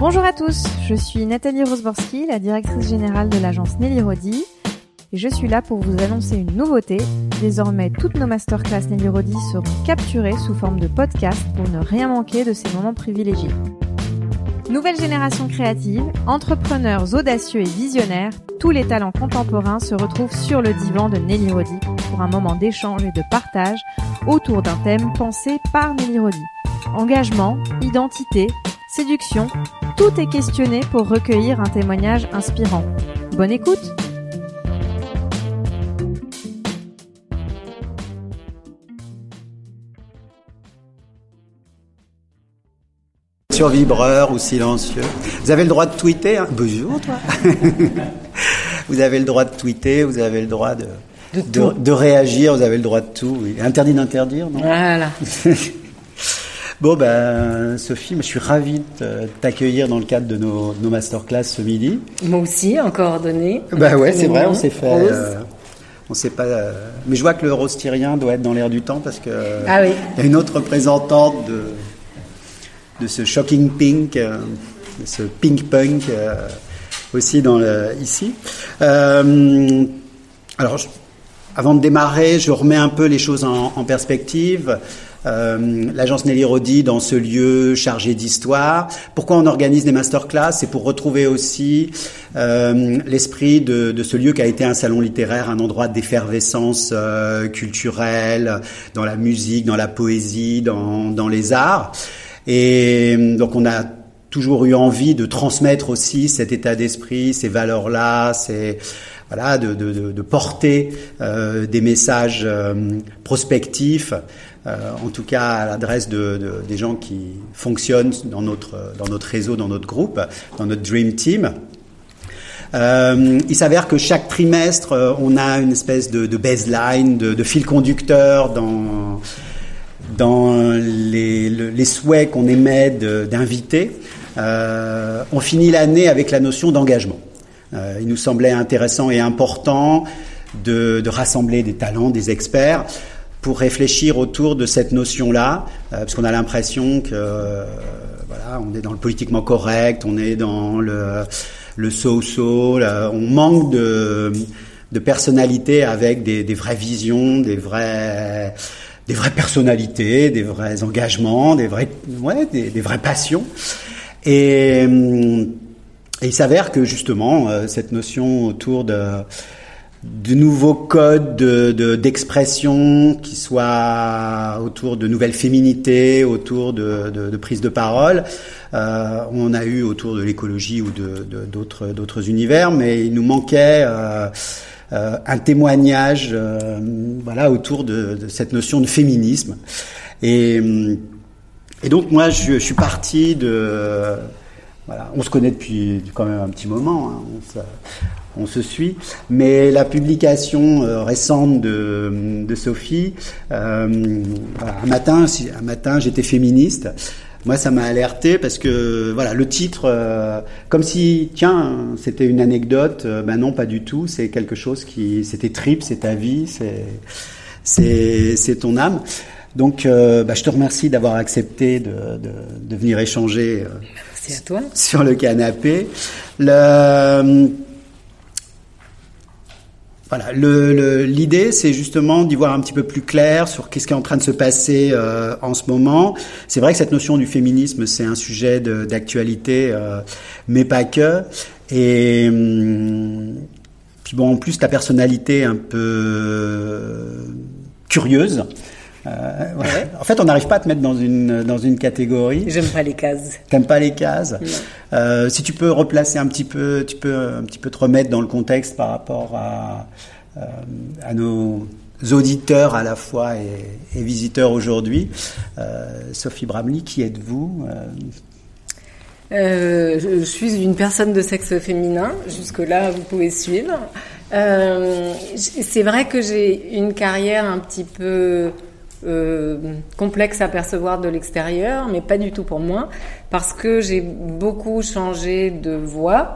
Bonjour à tous, je suis Nathalie Rosborski, la directrice générale de l'agence Nelly Rodi, et je suis là pour vous annoncer une nouveauté. Désormais, toutes nos masterclass Nelly Rodi seront capturées sous forme de podcast pour ne rien manquer de ces moments privilégiés. Nouvelle génération créative, entrepreneurs audacieux et visionnaires, tous les talents contemporains se retrouvent sur le divan de Nelly Rodi pour un moment d'échange et de partage autour d'un thème pensé par Nelly Rodi. Engagement, identité, séduction, tout est questionné pour recueillir un témoignage inspirant. Bonne écoute Sur vibreur ou silencieux. Vous avez le droit de tweeter. Hein Bonjour toi. vous avez le droit de tweeter, vous avez le droit de, de, de, réagir, vous avez le droit de tout. Interdit d'interdire, non? Voilà. Bon, ben, Sophie, je suis ravi de t'accueillir dans le cadre de nos, nos masterclass ce midi. Moi aussi, en coordonnée. Bah ouais, c'est vrai, on s'est fait. Euh, on sait pas. Euh, mais je vois que le rose tyrien doit être dans l'air du temps parce que. Ah oui. Il y a une autre représentante de, de ce shocking pink, euh, de ce pink punk aussi dans le, ici. alors, avant de démarrer, je remets un peu les choses en, en perspective. Euh, l'agence Nelly Rodi dans ce lieu chargé d'histoire. Pourquoi on organise des masterclass? C'est pour retrouver aussi euh, l'esprit de, de, ce lieu qui a été un salon littéraire, un endroit d'effervescence euh, culturelle, dans la musique, dans la poésie, dans, dans les arts. Et donc on a toujours eu envie de transmettre aussi cet état d'esprit, ces valeurs-là, ces voilà, de, de, de porter euh, des messages euh, prospectifs euh, en tout cas à l'adresse de, de, des gens qui fonctionnent dans notre, dans notre réseau, dans notre groupe, dans notre Dream Team. Euh, il s'avère que chaque trimestre, euh, on a une espèce de, baseline, de, fil conducteur dans, dans les, les souhaits qu'on émet d'inviter. On finit l'année avec la notion d'engagement. Il nous semblait intéressant et important de, de rassembler des talents, des experts pour réfléchir autour de cette notion-là, euh, parce qu'on a l'impression que euh, voilà, on est dans le politiquement correct, on est dans le le so-so, on manque de de personnalité avec des, des vraies visions, des vrais des vraies personnalités, des vrais engagements, des vrais ouais, des, des vraies passions. Et, et il s'avère que justement euh, cette notion autour de de nouveaux codes d'expression de, qui soient autour de nouvelles féminités, autour de, de, de prise de parole. Euh, on a eu autour de l'écologie ou d'autres d'autres univers, mais il nous manquait euh, euh, un témoignage, voilà, autour de, cette notion de féminisme. Et, donc moi, je, suis parti de on se connaît depuis quand même un petit moment. Hein. On, se, suit. Mais la publication euh, récente de, de Sophie, euh, un matin, un matin, j'étais féministe. Moi, ça m'a alerté parce que voilà, le titre, euh, comme si, tiens, c'était une anecdote. Ben non, pas du tout. C'est quelque chose qui, c'était trip, c'est ta vie, c'est, c'est, c'est ton âme. Donc, euh, bah, je te remercie d'avoir accepté de, de, de, venir échanger euh, à toi. sur le canapé. Le, voilà, l'idée, le, c'est justement d'y voir un petit peu plus clair sur qu'est-ce qui est en train de se passer euh, en ce moment. C'est vrai que cette notion du féminisme, c'est un sujet d'actualité, euh, mais pas que. Et hum, puis bon, en plus, ta personnalité un peu curieuse. Euh, ouais. En fait, on n'arrive pas à te mettre dans une dans une catégorie. J'aime pas les cases. T'aimes pas les cases. Euh, si tu peux replacer un petit peu, tu peux un petit peu te remettre dans le contexte par rapport à euh, à nos auditeurs à la fois et, et visiteurs aujourd'hui. Sophie Bramley, qui êtes-vous euh, je, je, suis une personne de sexe féminin. Jusque-là, vous pouvez suivre. Euh, c'est vrai que j'ai une carrière un petit peu euh, complexe à percevoir de l'extérieur, mais pas du tout pour moi, parce que j'ai beaucoup changé de voix.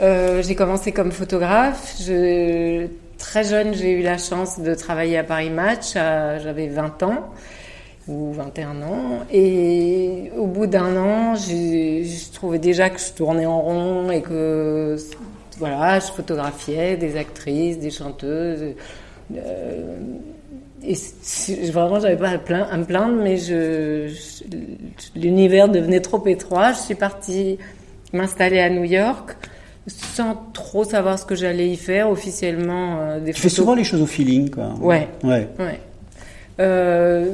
Euh, j'ai commencé comme photographe. Je, très jeune, j'ai eu la chance de travailler à Paris Match. J'avais 20 ans. ou 21 ans. Et au bout d'un an, j'ai trouvé déjà que je tournais en rond et que voilà, je photographiais des actrices, des chanteuses. Euh, et vraiment, j'avais pas à, me plaindre, mais je, l'univers devenait trop étroit. Je suis partie m'installer à New York sans trop savoir ce que j'allais y faire officiellement. Euh, des tu fais souvent les choses au feeling, quoi. Ouais. Ouais. ouais. Euh,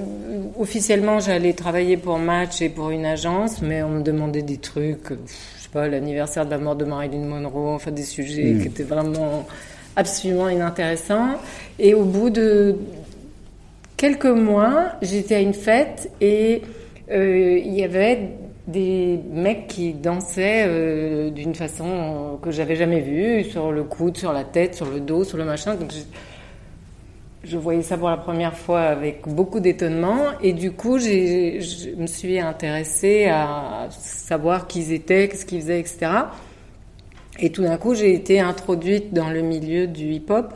officiellement, j'allais travailler pour Match et pour une agence, mais on me demandait des trucs, je sais pas, l'anniversaire de la mort de Marilyn Monroe, enfin des sujets hmm. qui étaient vraiment absolument inintéressants. Et au bout de quelques mois, j'étais à une fête et euh, il y avait des mecs qui dansaient euh, d'une façon que j'avais jamais vue, sur le coude, sur la tête, sur le dos, sur le machin. Donc je voyais ça pour la première fois avec beaucoup d'étonnement et du coup je me suis intéressée à savoir qui ils étaient, qu'est-ce qu'ils faisaient, etc. Et tout d'un coup j'ai été introduite dans le milieu du hip-hop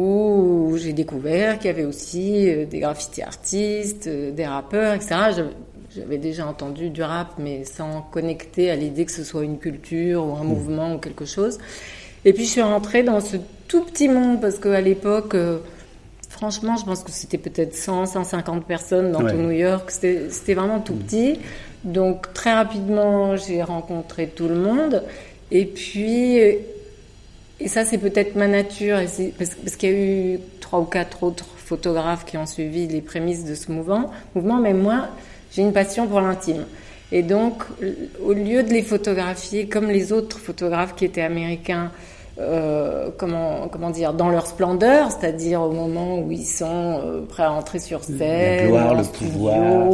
où j'ai découvert qu'il y avait aussi euh, des graffiti artistes, euh, des rappeurs, etc. J'avais déjà entendu du rap mais sans connecter à l'idée que ce soit une culture ou un mmh. mouvement ou quelque chose. Et puis je suis rentrée dans ce tout petit monde parce qu'à l'époque euh, franchement, je pense que c'était peut-être 100, 150 personnes dans tout New York. C'était vraiment tout mm. petit. Donc très rapidement, j'ai rencontré tout le monde. Et puis, et ça c'est peut-être ma nature, parce, parce qu'il y a eu trois ou quatre autres photographes qui ont suivi les prémices de ce mouvement. mouvement mais moi, j'ai une passion pour l'intime. Et donc, au lieu de les photographier comme les autres photographes qui étaient américains, euh, comment, comment dire, dans leur splendeur, c'est-à-dire au moment où ils sont euh, prêts à entrer sur scène, gloire, le pouvoir,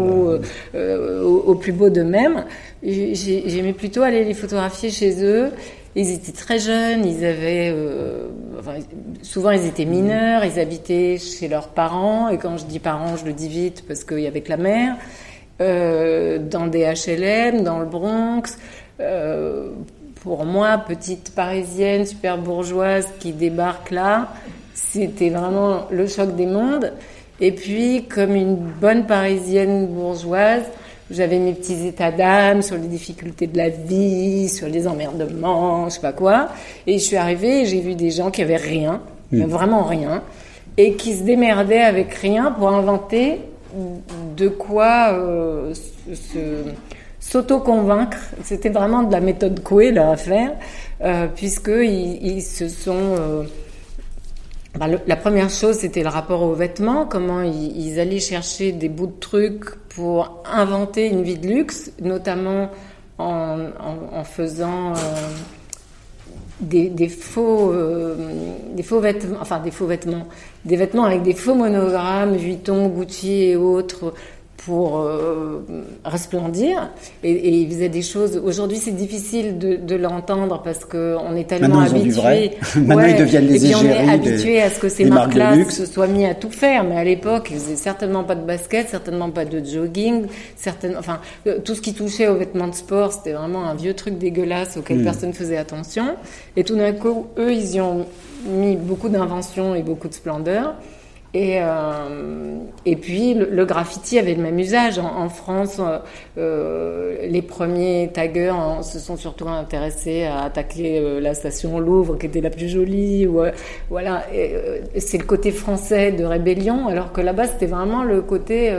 euh, au, plus beau d'eux-mêmes. J'aimais plutôt aller les photographier chez eux. Ils étaient très jeunes, ils avaient, enfin, souvent ils étaient mineurs, ils habitaient chez leurs parents, et quand je dis parents, je le dis vite parce qu'il y avait que la mère, dans des HLM, dans le Bronx. Euh, pour moi, petite parisienne, super bourgeoise qui débarque là, c'était vraiment le choc des mondes. Et puis, comme une bonne parisienne bourgeoise, j'avais mes petits états d'âme sur les difficultés de la vie, sur les emmerdements, je sais pas quoi. Et je suis arrivée et j'ai vu des gens qui avaient rien, vraiment rien, et qui se démerdaient avec rien pour inventer de quoi euh, s'auto-convaincre. C'était vraiment de la méthode Coué là à faire, euh, puisqu'ils ils se sont... Euh, bah, la première chose, c'était le rapport aux vêtements, comment ils, allaient chercher des bouts de trucs pour inventer une vie de luxe, notamment en, faisant euh, des, des, faux, euh, des faux vêtements, enfin des faux vêtements, des vêtements avec des faux monogrammes, Vuitton, Gucci et autres, pour euh, resplendir et, et, il faisait des choses. Aujourd'hui, c'est difficile de, de l'entendre parce que on est tellement habitué. Maintenant, ils deviennent les et puis on est habitué à ce que ces marques-là se soient mis à tout faire. Mais à l'époque, ils faisaient certainement pas de basket, certainement pas de jogging, certainement, enfin, euh, tout ce qui touchait aux vêtements de sport, c'était vraiment un vieux truc dégueulasse auquel hmm. personne faisait attention. Et tout d'un coup, eux, ils y ont mis beaucoup d'inventions et beaucoup de splendeur. Et, euh, et puis le, graffiti avait le même usage. En, France, euh, euh, les premiers taggers se sont surtout intéressés à attaquer la station Louvre, qui était la plus jolie. Voilà, c'est le côté français de rébellion, alors que là-bas c'était vraiment le côté.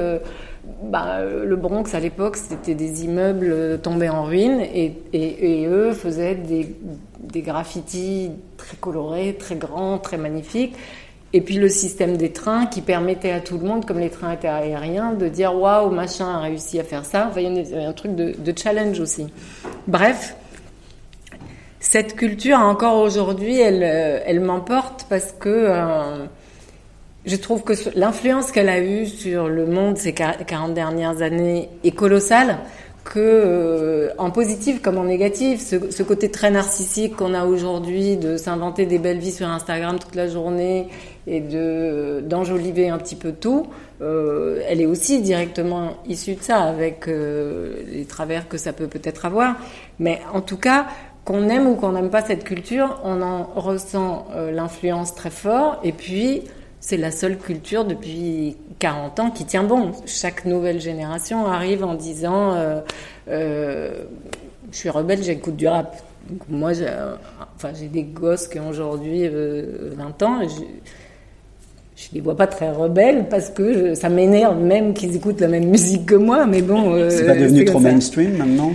Bah, le Bronx à l'époque, c'était des immeubles tombés en ruine et, et, eux faisaient des graffitis très colorés, très grands, très magnifiques. Et puis le système des trains qui permettait à tout le monde, comme les trains étaient aériens, de dire waouh, machin a réussi à faire ça. Enfin, il y a un truc de, challenge aussi. Bref, cette culture, encore aujourd'hui, elle, euh, m'emporte parce que euh, je trouve que l'influence qu'elle a eue sur le monde ces 40 dernières années est colossale que euh, en positif comme en négatif, ce côté très narcissique qu'on a aujourd'hui de s'inventer des belles vies sur Instagram toute la journée et de d'enjoliver un petit peu tout, euh, elle est aussi directement issue de ça avec euh, les travers que ça peut peut-être avoir. Mais en tout cas, qu'on aime ou qu'on n'aime pas cette culture, on en ressent euh, l'influence très fort et puis c'est la seule culture depuis 40 ans qui tient bon. Chaque nouvelle génération arrive en disant Je suis rebelle, j'écoute du rap. Moi, j'ai, des gosses qui ont aujourd'hui 20 ans je, les vois pas très rebelles parce que ça m'énerve même qu'ils écoutent la même musique que moi. Mais bon, c'est pas devenu trop mainstream maintenant.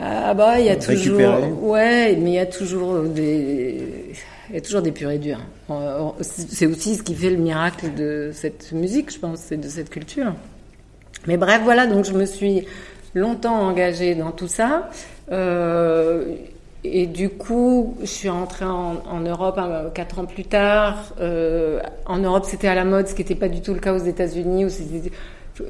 Ah bah il y a toujours, ouais, mais il y a toujours des il y a toujours des purs et durs. C'est aussi ce qui fait le miracle de cette musique, je pense, et de cette culture. Mais bref, voilà, donc je me suis longtemps engagée dans tout ça. Euh, et du coup, je suis rentrée en, Europe hein, quatre ans plus tard. Euh, en Europe, c'était à la mode, ce qui n'était pas du tout le cas aux États-Unis, où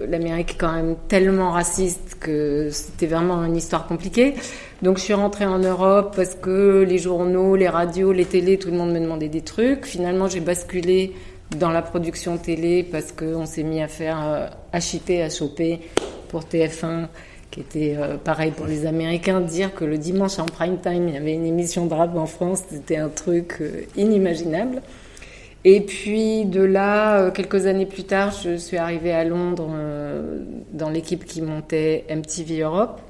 l'Amérique est quand même tellement raciste que c'était vraiment une histoire compliquée. Donc je suis rentrée en Europe parce que les journaux, les radios, les télés, tout le monde me demandait des trucs. Finalement, j'ai basculé dans la production télé parce qu'on s'est mis à faire euh, HIP, choper pour TF1, qui était euh, pareil pour les Américains. Dire que le dimanche en prime time, il y avait une émission de rap en France, c'était un truc euh, inimaginable. Et puis de là, quelques années plus tard, je suis arrivée à Londres dans l'équipe qui montait MTV Europe.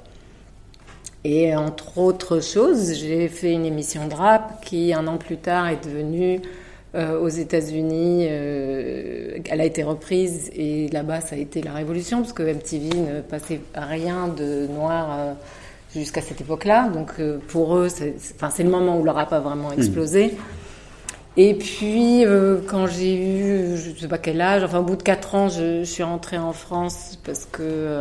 Et entre autres choses, j'ai fait une émission de rap qui, un an plus tard, est devenue euh, aux États-Unis. Euh, elle a été reprise et là-bas, ça a été la révolution parce que MTV ne passait rien de noir euh, jusqu'à cette époque-là. Donc pour eux, c'est le moment où le rap a vraiment hmm. explosé. Et puis, quand j'ai eu, je ne sais pas quel âge, enfin, au bout de 4 ans, je, je suis rentrée en France parce que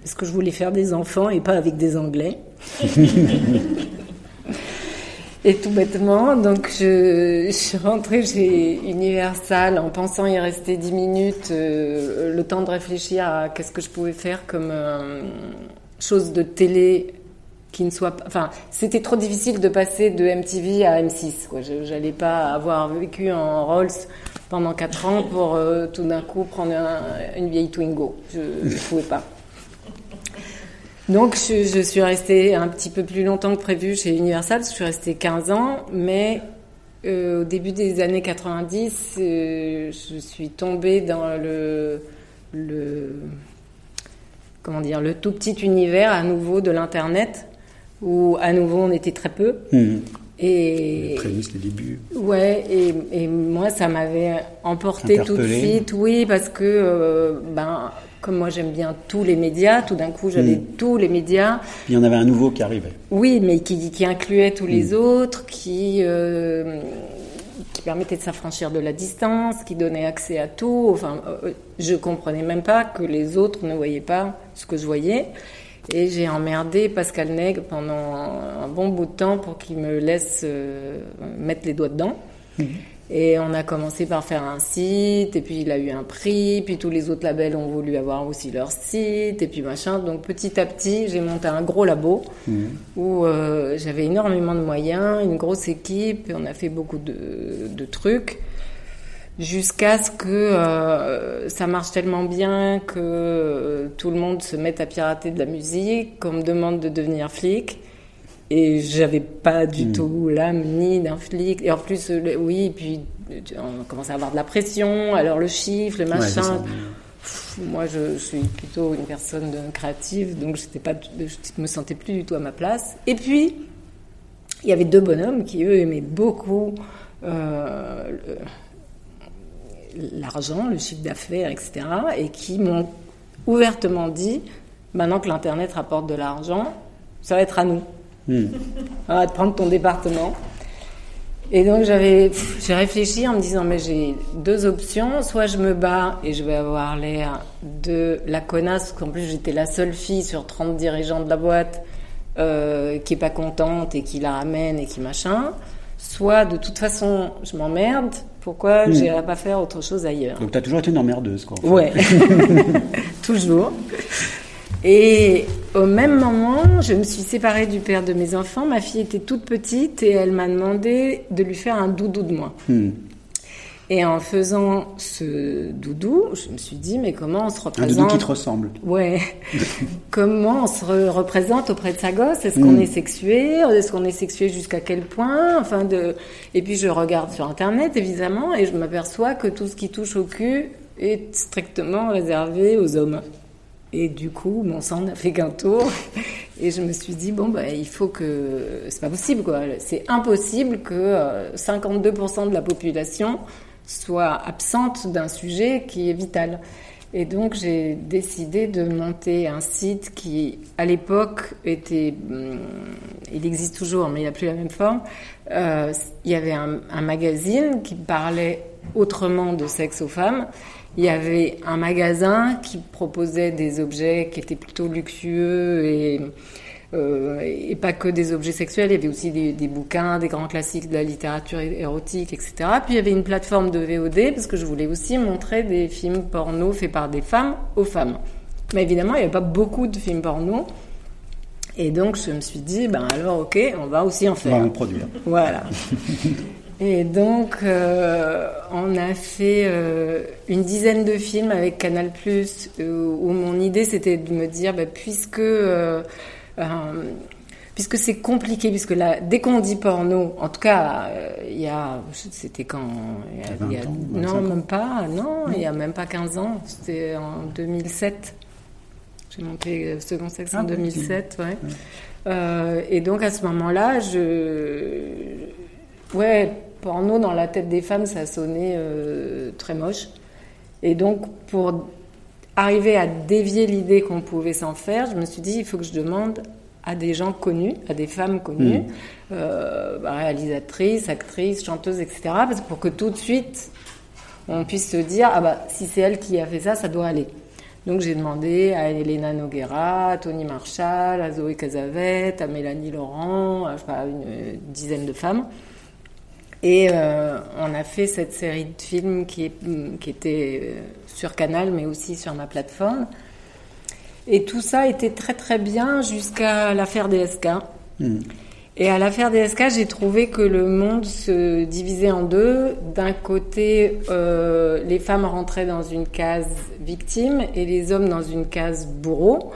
parce que je voulais faire des enfants et pas avec des Anglais. et tout bêtement, donc je, suis rentrée chez Universal en pensant y rester 10 minutes, euh, le temps de réfléchir à qu'est-ce que je pouvais faire comme euh, chose de télé qui ne soit pas. Enfin, c'était trop difficile de passer de MTV à M6. Je n'allais pas avoir vécu en Rolls pendant 4 ans pour euh, tout d'un coup prendre une vieille Twingo. Je ne pouvais pas. Donc je, suis restée un petit peu plus longtemps que prévu chez Universal, je suis restée 15 ans, mais euh, au début des années 90, euh, je suis tombée dans le, le, comment dire, le tout petit univers à nouveau de l'Internet, où à nouveau on était très peu. Mmh. Et les les débuts. Ouais, et, et moi ça m'avait emporté tout de suite, oui, parce que euh, ben comme moi j'aime bien tous les médias, tout d'un coup j'avais hmm. tous les médias. il y en avait un nouveau qui arrivait. Oui, mais qui, qui incluait tous les hmm. autres, qui, euh, qui permettait de s'affranchir de la distance, qui donnait accès à tout. Enfin, euh, je comprenais même pas que les autres ne voyaient pas ce que je voyais. Et j'ai emmerdé Pascal Nègre pendant un bon bout de temps pour qu'il me laisse euh, mettre les doigts dedans. Hmm. Et on a commencé par faire un site, et puis il a eu un prix, puis tous les autres labels ont voulu avoir aussi leur site, et puis machin. Donc petit à petit, j'ai monté un gros labo mhm. où euh, j'avais énormément de moyens, une grosse équipe, et on a fait beaucoup de, de trucs, jusqu'à ce que euh, ça marche tellement bien que euh, tout le monde se mette à pirater de la musique, qu'on me demande de devenir flic. Et j'avais pas du hmm. tout l'âme ni d'un flic. Et en plus, oui, puis on commençait à avoir de la pression, alors le chiffre, le machin. moi, je, suis plutôt une personne créative, donc j'étais pas, je me sentais plus du tout à ma place. Et puis, il y avait deux bonhommes qui, eux, aimaient beaucoup euh, l'argent, le chiffre d'affaires, etc., et qui m'ont ouvertement dit, maintenant que l'Internet rapporte de l'argent, ça va être à nous. Hmm. de prendre ton département. Et donc j'avais, j'ai réfléchi en me disant mais j'ai deux options, soit je me bats et je vais avoir l'air de la connasse, parce qu'en plus j'étais la seule fille sur 30 dirigeants de la boîte euh, qui est pas contente et qui la ramène et qui machin, soit de toute façon je m'emmerde, pourquoi hmm. j'irais pas faire autre chose ailleurs? Donc tu as toujours été une emmerdeuse quoi. Ouais, toujours. Et au même moment, je me suis séparée du père de mes enfants. Ma fille était toute petite et elle m'a demandé de lui faire un doudou de moi. Hmm. Et en faisant ce doudou, je me suis dit, mais comment on se Un représente doudou qui te ressemble. Ouais. comment on se re- représente auprès de sa gosse? Est-ce qu'on Mm. est sexué? Est-ce qu'on est sexué jusqu'à quel point? Enfin de. Et puis je regarde sur internet évidemment et je m'aperçois que tout ce qui touche au cul est strictement réservé aux hommes. Et du coup, mon sang n'a fait qu'un tour. Et je me suis dit, bon, bah, il faut que. C'est pas possible, quoi. C'est impossible que euh, 52% de la population soit absente d'un sujet qui est vital. Et donc, j'ai décidé de monter un site qui, à l'époque, était. hum, il existe toujours, mais il n'a plus la même forme. Euh, il y avait un magazine qui parlait autrement de sexe aux femmes. Il y avait un magasin qui proposait des objets qui étaient plutôt luxueux et, euh, et pas que des objets sexuels. Il y avait aussi des, des bouquins, des grands classiques de la littérature érotique, etc. Puis il y avait une plateforme de VOD parce que je voulais aussi montrer des films porno faits par des femmes aux femmes. Mais évidemment, il n'y avait pas beaucoup de films porno. Et donc, je me suis dit, ben alors, ok, on va aussi en On va faire. en produire. Voilà. Et donc, euh, on a fait euh, une dizaine de films avec Canal+, euh, où mon idée c'était de me dire, bah, puisque euh, euh, puisque c'est compliqué, puisque là, dès qu'on dit porno, en tout cas, euh, il y a, c'était quand, il y a- Il y a il y a- 20 ans, non, 25 ans. même pas, non, il y a même pas 15 ans, c'était en 2007. J'ai monté Second Sexe Ah, en oui. 2007, ouais. Euh, et donc à ce moment-là, je, ouais, porno dans la tête des femmes, ça sonnait euh, très moche. Et donc pour arriver à dévier l'idée qu'on pouvait s'en faire, je me suis dit il faut que je demande à des gens connus, à des femmes connues, Mm. euh, bah, réalisatrices, actrices, chanteuses, etc. Parce que pour que tout de suite on puisse se dire ah bah si c'est elle qui a fait ça, ça doit aller. Donc j'ai demandé à Elena Noguera, à Tony Marshall, à Zoé Casavet, à Mélanie Laurent, à je sais pas, une euh, dizaine de femmes. Et euh, on a fait cette série de films qui, était euh, sur Canal, mais aussi sur ma plateforme. Et tout ça était très très bien jusqu'à l'affaire DSK. Hmm. Et à l'affaire DSK, j'ai trouvé que le monde se divisait en deux. D'un côté, euh, les femmes rentraient dans une case victime et les hommes dans une case bourreau.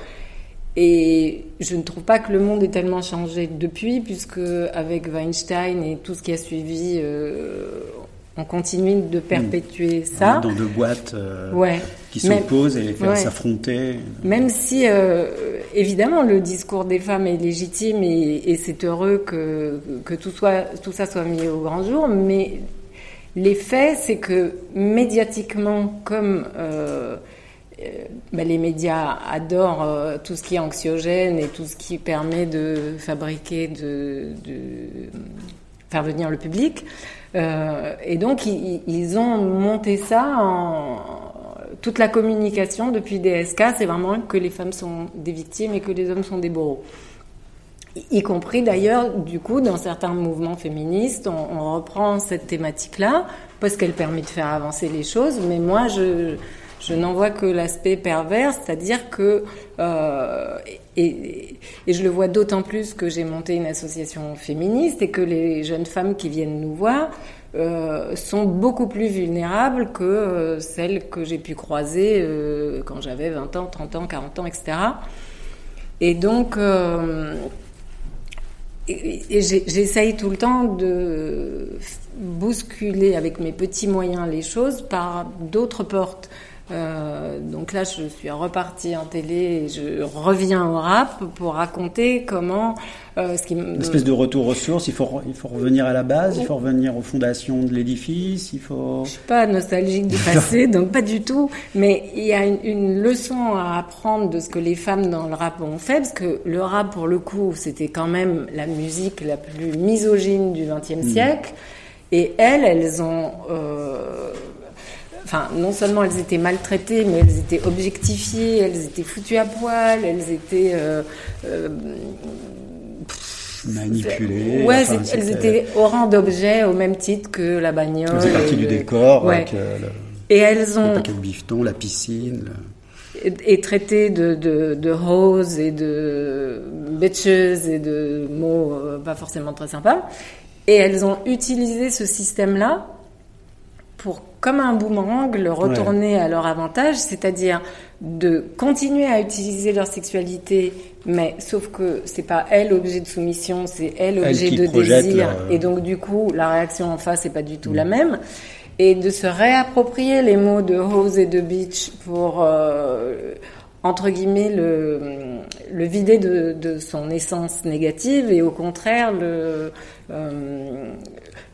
Et je ne trouve pas que le monde ait tellement changé depuis, puisque avec Weinstein et tout ce qui a suivi, euh, on continue de perpétuer ça. Dans deux boîtes euh, Ouais. qui s'opposent et les faire ouais. s'affronter. Même si, euh, évidemment, le discours des femmes est légitime et, et c'est heureux que, que tout, soit, tout ça soit mis au grand jour, mais les faits, c'est que médiatiquement, comme euh, bah, les médias adorent euh, tout ce qui est anxiogène et tout ce qui permet de fabriquer, de, faire venir le public, euh, et donc ils, ont monté ça en toute la communication depuis DSK, c'est vraiment que les femmes sont des victimes et que les hommes sont des bourreaux. Y- compris d'ailleurs, du coup, dans certains mouvements féministes, on, reprend cette thématique-là parce qu'elle permet de faire avancer les choses. Mais moi, je n'en vois que l'aspect pervers, c'est-à-dire que euh, et, et je le vois d'autant plus que j'ai monté une association féministe et que les jeunes femmes qui viennent nous voir euh, sont beaucoup plus vulnérables que euh, celles que j'ai pu croiser euh, quand j'avais 20 ans, 30 ans, 40 ans, etc. Et donc, euh, j'essaye tout le temps de bousculer avec mes petits moyens les choses par d'autres portes. Euh, donc là, je suis repartie en télé et je reviens au rap pour raconter comment euh, ce qui me- Une espèce de retour aux sources, il faut, il faut revenir à la base, il faut revenir aux fondations de l'édifice, il faut... Je suis pas nostalgique du passé, donc pas du tout. Mais il y a une, une leçon à apprendre de ce que les femmes dans le rap ont fait, parce que le rap, pour le coup, c'était quand même la musique la plus misogyne du XXe siècle. Et elles, elles ont... euh, Enfin, non seulement elles étaient maltraitées, mais elles étaient objectifiées, elles étaient foutues à poil, elles étaient... euh, euh, manipulé. Ouais, enfin, elles étaient au rang d'objet au même titre que la bagnole. Ça faisait partie du le- décor, Ouais. avec euh, le, Et elles le ont paquet de bifton, la piscine. le- est traité de, de, de et de bitches et de mots pas forcément très sympas. Et elles ont utilisé ce système-là pour, comme un boomerang, le retourner à leur avantage, c'est-à-dire de continuer à utiliser leur sexualité, mais sauf que c'est pas elle objet de soumission, c'est elle objet de désir, et donc du coup la réaction en face n'est pas du tout la mm. même, et de se réapproprier les mots de Rose et de Beach pour euh, entre guillemets, le, le vider de, de, son essence négative et au contraire le, euh,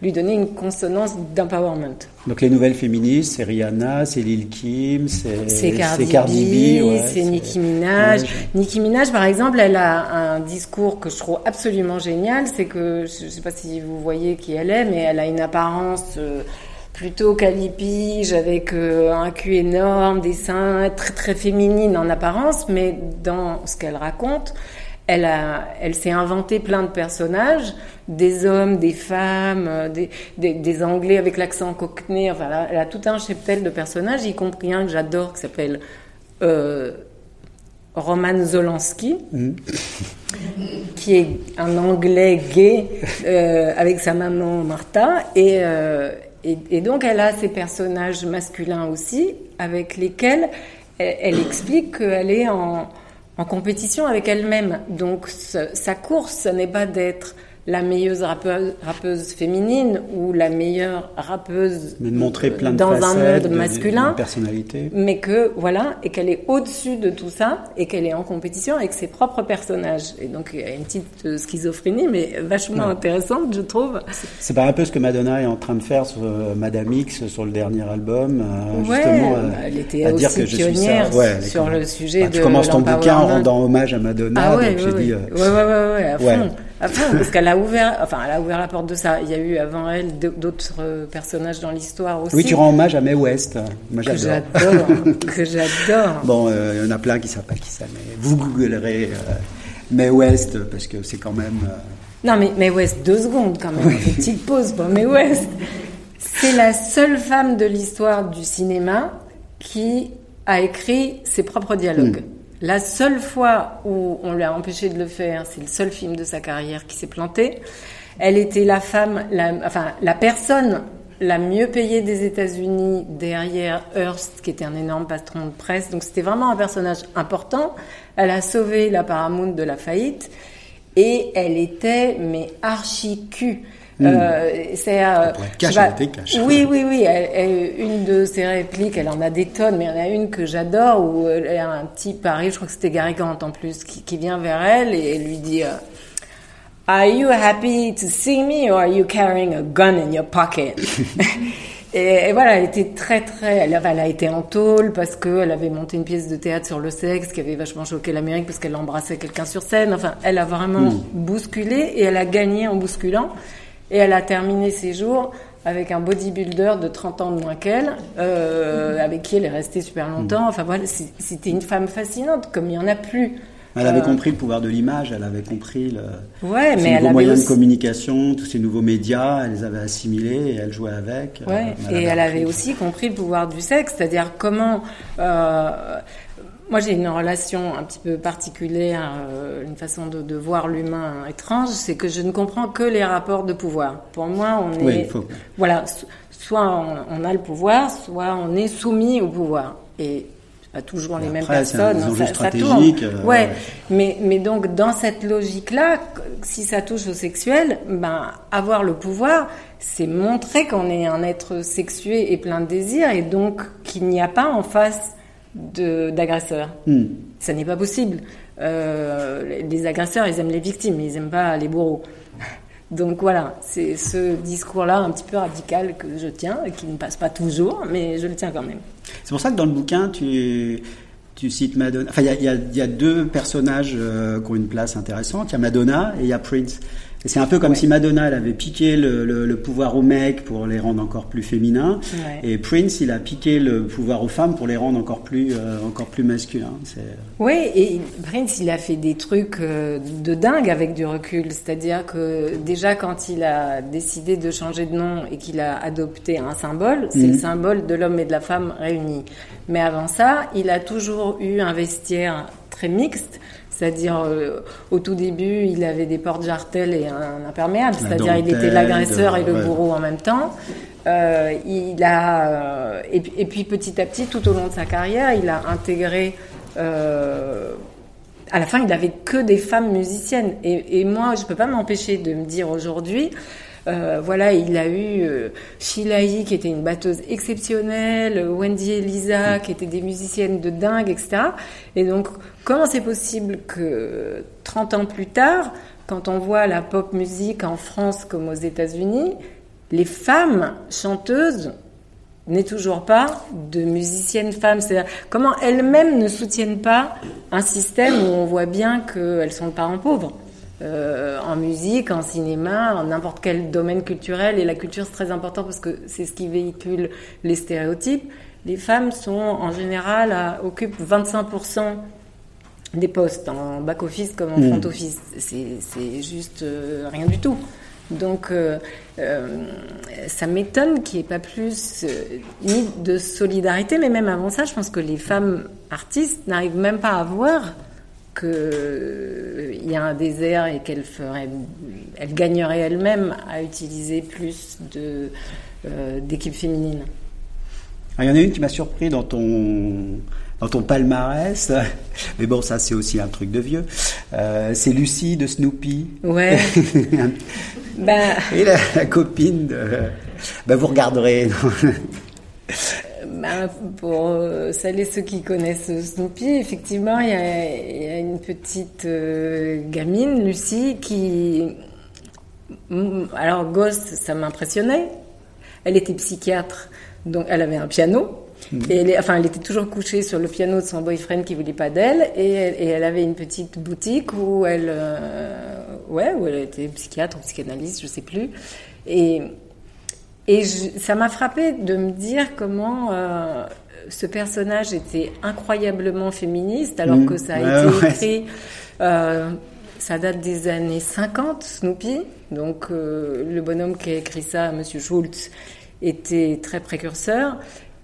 lui donner une consonance d'empowerment. Donc les nouvelles féministes, c'est Rihanna, c'est Lil Kim, c'est Cardi, Cardi, B, c'est Nicki Minaj. Nicki Minaj, par exemple, elle a un discours que je trouve absolument génial. C'est que, je ne sais pas si vous voyez qui elle est, mais elle a une apparence... Euh, plutôt calipige, avec euh, un cul énorme, des seins très très féminines en apparence, mais dans ce qu'elle raconte, elle, a, elle s'est inventé plein de personnages, des hommes, des femmes, euh, des, des, Anglais avec l'accent cockney, enfin, elle a, tout un cheptel de personnages, y compris un que j'adore qui s'appelle euh, Roman Zolanski, mm. qui est un Anglais gay euh, avec sa maman Martha, et, et, donc, elle a ces personnages masculins aussi, avec lesquels elle, explique qu'elle est en, en, compétition avec elle-même. Donc, sa course, ce n'est pas d'être la meilleure rappeuse, féminine ou la meilleure rappeuse mais de montrer plein de dans un monde masculin, personnalité. mais que voilà et qu'elle est au-dessus de tout ça et qu'elle est en compétition avec ses propres personnages. Et donc il y a une petite euh, schizophrénie, mais vachement intéressante, je trouve. C'est pas un peu ce que Madonna est en train de faire sur euh, Madame X sur le dernier album, euh, justement, bah, elle était aussi dire que je pionnière sur le sujet bah, de. Tu commences ton bouquin en rendant hommage à Madonna, ah ouais, donc j'ai dit. ouais, ouais, ouais, ouais, à fond. Enfin, parce qu'elle a ouvert, enfin, elle a ouvert la porte de ça. Il y a eu avant elle d'autres euh, personnages dans l'histoire aussi. Oui, tu rends hommage à Mae West. Moi, j'adore. que j'adore. Bon, euh, il y en a plein qui savent pas qui ça, mais vous googlerez euh, Mae West parce que c'est quand même. Non, mais Mae West, deux secondes quand même. Une petite pause pour Mae West. C'est la seule femme de l'histoire du cinéma qui a écrit ses propres dialogues. Hmm. La seule fois où on lui a empêché de le faire, c'est le seul film de sa carrière qui s'est planté. Elle était la femme, la, enfin la personne la mieux payée des États-Unis derrière Hearst, qui était un énorme patron de presse. Donc c'était vraiment un personnage important. Elle a sauvé la Paramount de la faillite et elle était mais archi cul. Hmm. Euh, c'est euh, oui oui oui une de ses répliques elle en a des tonnes mais il y en a une que j'adore où il y a un type arrive je crois que c'était Gary Grant en plus qui, qui, vient vers elle et lui dit euh, Are you happy to see me or are you carrying a gun in your pocket? Et, voilà, elle était très très, elle, elle, a été en tôle parce qu'elle avait monté une pièce de théâtre sur le sexe qui avait vachement choqué l'Amérique parce qu'elle embrassait quelqu'un sur scène. Enfin, elle a vraiment hmm. bousculé et elle a gagné en bousculant. Et elle a terminé ses jours avec un bodybuilder de 30 ans de moins qu'elle, euh, avec qui elle est restée super longtemps. Mm. Enfin voilà, c'était une femme fascinante, comme il n'y en a plus. Elle avait euh, compris le pouvoir de l'image, elle avait compris le, ouais, mais nouveaux moyens de communication, tous ces nouveaux médias, elle les avait assimilés et elle jouait avec. Euh, et elle avait aussi compris le pouvoir du sexe, c'est-à-dire comment moi, j'ai une relation un petit peu particulière, euh, une façon de, de voir l'humain étrange, c'est que je ne comprends que les rapports de pouvoir. Pour moi, on est, voilà, soit on, a le pouvoir, soit on est soumis au pouvoir. Et pas toujours les mêmes personnes. ça, ça tourne. Euh, ouais. Mais, mais donc dans cette logique-là, si ça touche au sexuel, ben avoir le pouvoir, c'est montrer qu'on est un être sexué et plein de désirs, et donc qu'il n'y a pas en face d'agresseurs. Hmm. Ça n'est pas possible. Euh, les agresseurs, ils aiment les victimes, ils n'aiment pas les bourreaux. Donc voilà, c'est ce discours-là un petit peu radical que je tiens, qui ne passe pas toujours, mais je le tiens quand même. C'est pour ça que dans le bouquin, tu, tu cites Madonna. Enfin, il y, y a, deux personnages euh, qui ont une place intéressante. Il y a Madonna et il y a Prince c'est un peu comme si Madonna, elle avait piqué le, pouvoir aux mecs pour les rendre encore plus féminins, et Prince, il a piqué le pouvoir aux femmes pour les rendre encore plus, euh, encore plus masculins. Oui, et Prince, il a fait des trucs euh, de dingue avec du recul. C'est-à-dire que déjà, quand il a décidé de changer de nom et qu'il a adopté un symbole, c'est le mhm. symbole de l'homme et de la femme réunis. Mais avant ça, il a toujours eu un vestiaire très mixte C'est-à-dire, euh, au tout début, il avait des portes jartelles et un imperméable. C'est-à-dire, il était l'agresseur et le bourreau en même temps. Euh, il a, euh, et, et, puis petit à petit, tout au long de sa carrière, il a intégré. À la fin, il n'avait que des femmes musiciennes. Et, et moi, je ne peux pas m'empêcher de me dire aujourd'hui, euh, voilà, il a eu euh, qui était une batteuse exceptionnelle, Wendy et Lisa, qui étaient des musiciennes de dingue, etc. Et donc, comment c'est possible que 30 ans plus tard, quand on voit la pop musique en France comme aux États-Unis, les femmes chanteuses n'aient toujours pas de musiciennes femmes. C'est-à-dire comment elles-mêmes ne soutiennent pas un système où on voit bien qu'elles sont de parents pauvres? Euh, en musique, en cinéma, en n'importe quel domaine culturel. Et la culture, c'est très important parce que c'est ce qui véhicule les stéréotypes. Les femmes sont en général à, occupent 25% des postes en back office comme en front office. C'est juste euh, rien du tout. Donc, euh, euh ça m'étonne qu'il n'y ait pas plus ni de solidarité, mais même avant ça, je pense que les femmes artistes n'arrivent même pas à voir qu'il y a un désert et qu'elle ferait, elle gagnerait elle-même à utiliser plus de euh, d'équipes féminines. Ah, il y en a une qui m'a surpris dans ton dans ton palmarès, mais bon, ça c'est aussi un truc de vieux. Euh, c'est Lucie de Snoopy. Ouais. ben... Et la, copine de. Ben, vous regarderez. Ben, pour euh, celles et ceux qui connaissent Snoopy, effectivement, il y a, une petite euh, gamine, Lucie, qui... Mm, alors, Ghost, ça m'impressionnait. Elle était psychiatre, donc elle avait un piano. Mm. Et elle, enfin, elle était toujours couchée sur le piano de son boyfriend qui voulait pas d'elle, et, elle avait une petite boutique où elle, euh, ouais, où elle était psychiatre ou psychanalyste, je sais plus. Et et ça m'a frappé de me dire comment euh, ce personnage était incroyablement féministe, alors mm. que ça a été écrit. Euh, ça date des années 50, Snoopy. Donc euh, le bonhomme qui a écrit ça, Monsieur Schultz, était très précurseur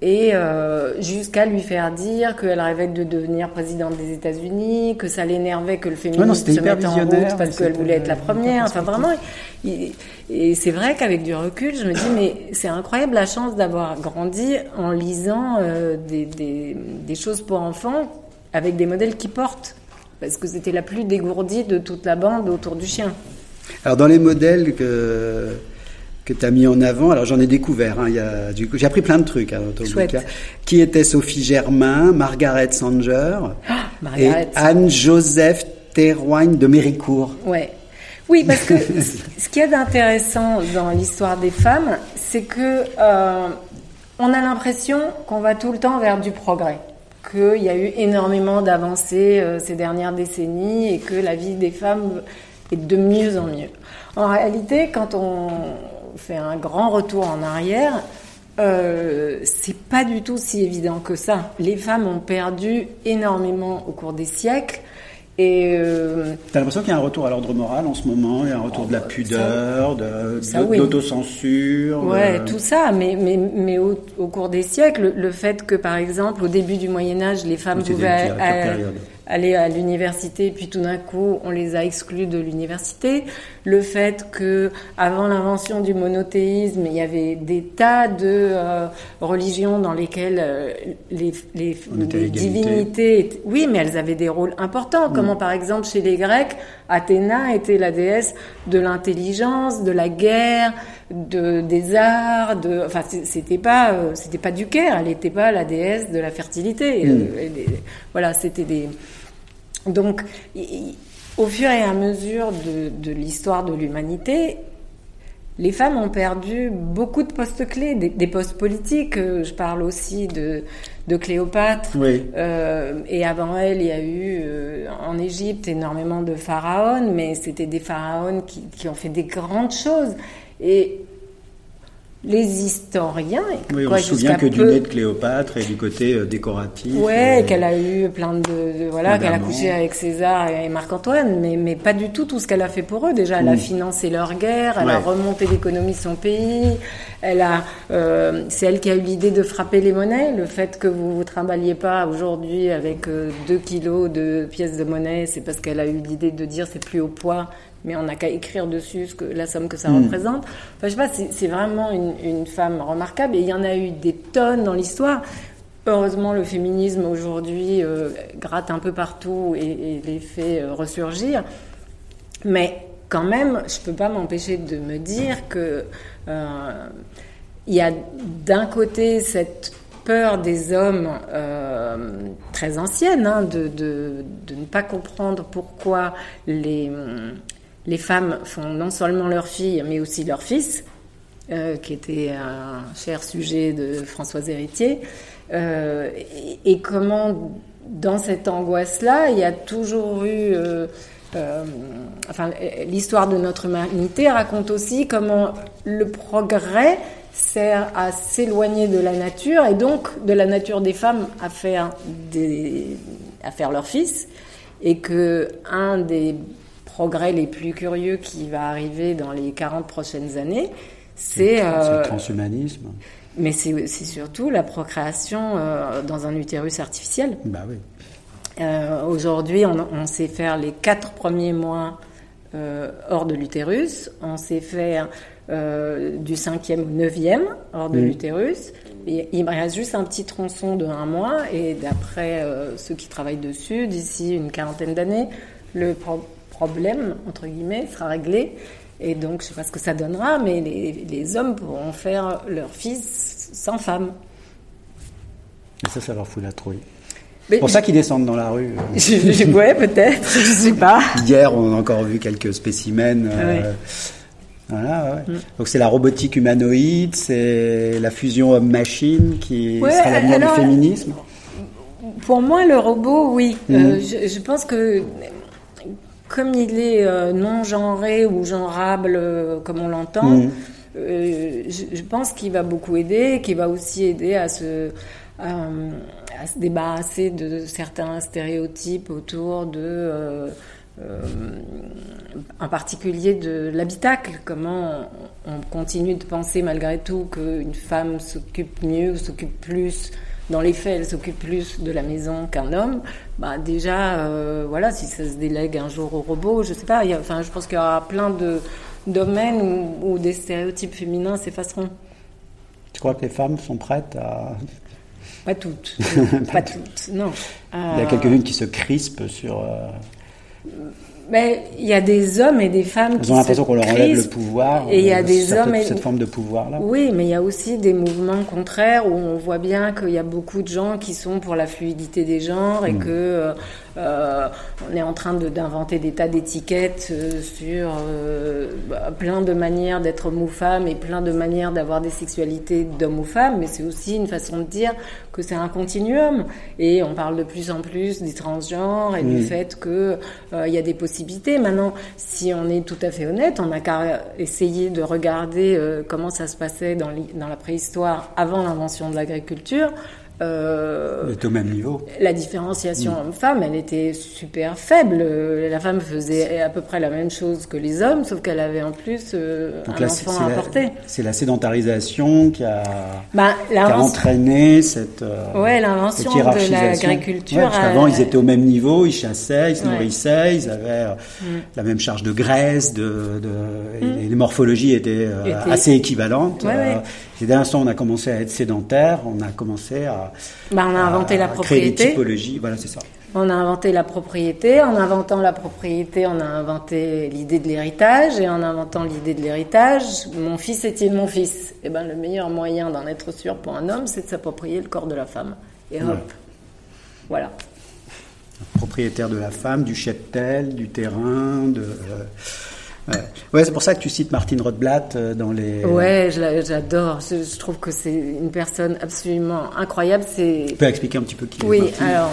et euh, jusqu'à lui faire dire qu'elle rêvait de devenir présidente des États-Unis, que ça l'énervait que le féminisme se mette en route parce qu'elle voulait être la première. Enfin, vraiment. Et c'est vrai qu'avec du recul, je me dis, mais c'est incroyable la chance d'avoir grandi en lisant euh, des, des, des choses pour enfants avec des modèles qui portent. Parce que c'était la plus dégourdie de toute la bande autour du chien. Alors, dans les modèles que que tu as mis en avant. Alors j'en ai découvert, hein, j'ai appris plein de trucs hein, dans ton bouquin. Qui était Sophie Germain, Margaret Sanger ah, et Anne-Joseph Terroigne de Méricourt. Ouais. Oui, parce que ce qu'il y a d'intéressant dans l'histoire des femmes, c'est que euh, on a l'impression qu'on va tout le temps vers du progrès, qu'il y a eu énormément d'avancées euh, ces dernières décennies et que la vie des femmes est de mieux en mieux. En réalité, quand on, fait un grand retour en arrière, euh, c'est pas du tout si évident que ça. Les femmes ont perdu énormément au cours des siècles. Et euh, T'as l'impression qu'il y a un retour à l'ordre moral en ce moment, il y a un retour de la oh, pudeur, de, l'autocensure. Ouais, tout ça, mais, mais, mais au, cours des siècles, le, fait que par exemple au début du Moyen Âge, les femmes pouvaient aller à l'université, puis tout d'un coup, on les a exclus de l'université. Le fait que, avant l'invention du monothéisme, il y avait des tas de euh, religions dans lesquelles euh, les, les, divinités, oui, mais elles avaient des rôles importants. Mm. Comment, par exemple, chez les Grecs, Athéna était la déesse de l'intelligence, de la guerre, de, des arts, de, enfin, c'était pas, euh, c'était pas du Caire, elle n'était pas la déesse de la fertilité. Mm. voilà, c'était des, donc, au fur et à mesure de, l'histoire de l'humanité, les femmes ont perdu beaucoup de postes clés, des, postes politiques. Euh, je parle aussi de, Cléopâtre. Euh, et avant elle, il y a eu euh, en Égypte énormément de pharaons, mais c'était des pharaons qui, qui, ont fait des grandes choses. Et les historiens. Oui, on se souvient que du nez de Cléopâtre et du côté euh, décoratif. Ouais, euh, qu'elle a eu plein de, de- voilà, qu'elle a couché avec César et Marc-Antoine, mais mais pas du tout tout ce qu'elle a fait pour eux. Déjà, elle a financé leur guerre, elle a remonté l'économie de son pays, elle a, euh, c'est elle qui a eu l'idée de frapper les monnaies. Le fait que vous vous trimballiez pas aujourd'hui avec euh, 2 kilos de pièces de monnaie, c'est parce qu'elle a eu l'idée de dire c'est plus au poids. Mais on n'a qu'à écrire dessus ce que, la somme que ça représente. Enfin, je sais pas, c'est vraiment une, une femme remarquable. Et il y en a eu des tonnes dans l'histoire. Heureusement, le féminisme aujourd'hui euh, gratte un peu partout et, et les fait euh, ressurgir. Mais quand même, je peux pas m'empêcher de me dire que euh, il y a d'un côté cette peur des hommes euh, très ancienne hein, de, de, de ne pas comprendre pourquoi les, les femmes font non seulement leurs filles mais aussi leurs fils, euh, qui était un cher sujet de Françoise Héritier, euh, et, comment dans cette angoisse-là, il y a toujours eu euh, enfin, l'histoire de notre humanité raconte aussi comment le progrès sert à s'éloigner de la nature et donc de la nature des femmes à faire des, à faire leurs fils. Et que un des progrès les plus curieux qui va arriver dans les 40 prochaines années, c'est C'est euh, le transhumanisme. mais c'est surtout la procréation euh, dans un utérus artificiel. Bah oui. Euh, Aujourd'hui, on, on sait faire les quatre premiers mois hors de l'utérus. On sait faire du cinquième au neuvième hors de l'utérus. Il me reste juste un petit tronçon de un mois. Et d'après ceux qui travaillent dessus, d'ici une quarantaine d'années, le problème, entre guillemets, sera réglé. Et donc, je sais pas ce que ça donnera, mais les, les hommes pourront faire leur fils sans femme. Et ça, ça leur fout la trouille. C'est pour ça qu'ils descendent dans la rue. je, je- ouais, peut-être, je sais pas. Hier, on a encore vu quelques spécimens. euh, Ouais. Voilà, ouais. Mm. Donc c'est la robotique humanoïde, c'est la fusion homme-machine qui Ouais, sera l'avenir du féminisme. Pour moi, le robot, oui. Euh, je, je pense que comme il est euh, non genré ou genrable euh, comme on l'entend, Mhm. euh, je, je pense qu'il va beaucoup aider, qu'il va aussi aider à se à, à se débarrasser de certains stéréotypes autour de en particulier de l'habitacle, comment on, on continue de penser malgré tout qu'une femme s'occupe mieux, s'occupe plus, dans les faits, elle s'occupe plus de la maison qu'un homme. Bah déjà, euh, voilà, si ça se délègue un jour au robot, je sais pas. il y a- enfin, je pense qu'il y aura plein de domaines où, où des stéréotypes féminins s'effaceront. Tu crois que les femmes sont prêtes à... Pas toutes, pas toutes, non. Il y a Euh, quelques-unes qui se crispent sur... euh, Mais il y a des hommes et des femmes qui Elles ont l'impression qu'on leur enlève le pouvoir. Et il y a euh, des hommes et- Cette forme de pouvoir-là. Oui, mais il y a aussi des mouvements contraires où on voit bien qu'il y a beaucoup de gens qui sont pour la fluidité des genres et que euh, on est en train de- d'inventer des tas d'étiquettes euh, sur euh, bah, plein de manières d'être homme ou femme et plein de manières d'avoir des sexualités d'homme ou femme, mais c'est aussi une façon de dire que c'est un continuum. Et on parle de plus en plus des transgenres et du Mm. fait que euh, il y a des possibilités. Maintenant, si on est tout à fait honnête, on n'a qu'à essayer de regarder euh, comment ça se passait dans la préhistoire avant l'invention de l'agriculture. Euh, au même niveau. la différenciation homme-femme, elle était super faible. La femme faisait à peu près la même chose que les hommes, sauf qu'elle avait en plus euh, un là, enfant à porter. c'est la sédentarisation qui a, Bah, qui a l'invention- entraîné cette, euh, Ouais, l'invention de l'agriculture. Ouais, parce qu'avant, a- ils étaient au même niveau, ils chassaient, ils se Ouais. nourrissaient, ils avaient euh, Mm. la même charge de graisse, de, de, et les morphologies étaient, euh, Étaient- assez équivalentes. Dès l'instant où on a commencé à être sédentaire, on a commencé à, Bah, on a inventé à la créer des propriété. typologies. Voilà, c'est ça. On a inventé la propriété. En inventant la propriété, on a inventé l'idée de l'héritage. Et en inventant l'idée de l'héritage, mon fils est-il mon fils? Eh ben, le meilleur moyen d'en être sûr pour un homme, c'est de s'approprier le corps de la femme. Et hop, Ouais. voilà. propriétaire de la femme, du cheptel, du terrain, de. euh, ouais, Ouais, c'est pour ça que tu cites Martine Rothblatt euh, dans les. Ouais, je la- j'adore. Je, je trouve que c'est une personne absolument incroyable. C'est Tu peux expliquer un petit peu qui est Oui, Martine alors,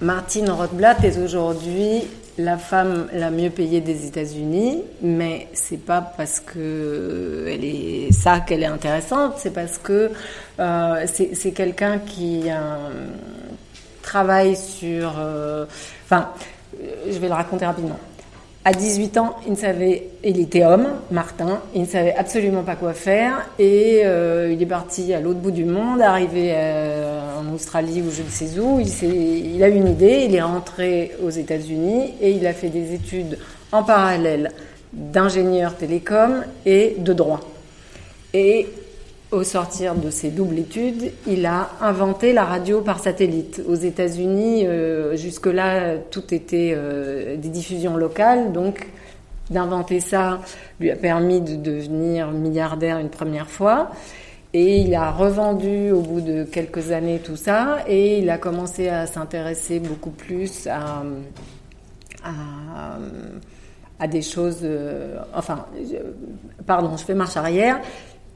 Martine Rothblatt est aujourd'hui la femme la mieux payée des États-Unis, mais c'est pas parce que elle est ça qu'elle est intéressante, c'est parce que euh, c'est quelqu'un qui euh, travaille sur. Euh, enfin, je vais le raconter rapidement. À 18 ans, il ne savait, il était homme, Martin, il ne savait absolument pas quoi faire et euh, il est parti à l'autre bout du monde, arrivé euh, en Australie ou je ne sais où. Il, il a une idée, il est rentré aux États-Unis et il a fait des études en parallèle d'ingénieur télécom et de droit. Et au sortir de ses doubles études, il a inventé la radio par satellite. Aux États-Unis, euh, jusque-là, tout était euh, des diffusions locales, donc d'inventer ça lui a permis de devenir milliardaire une première fois. Et il a revendu au bout de quelques années tout ça, et il a commencé à s'intéresser beaucoup plus à, à, des choses. Euh, enfin, pardon, je fais marche arrière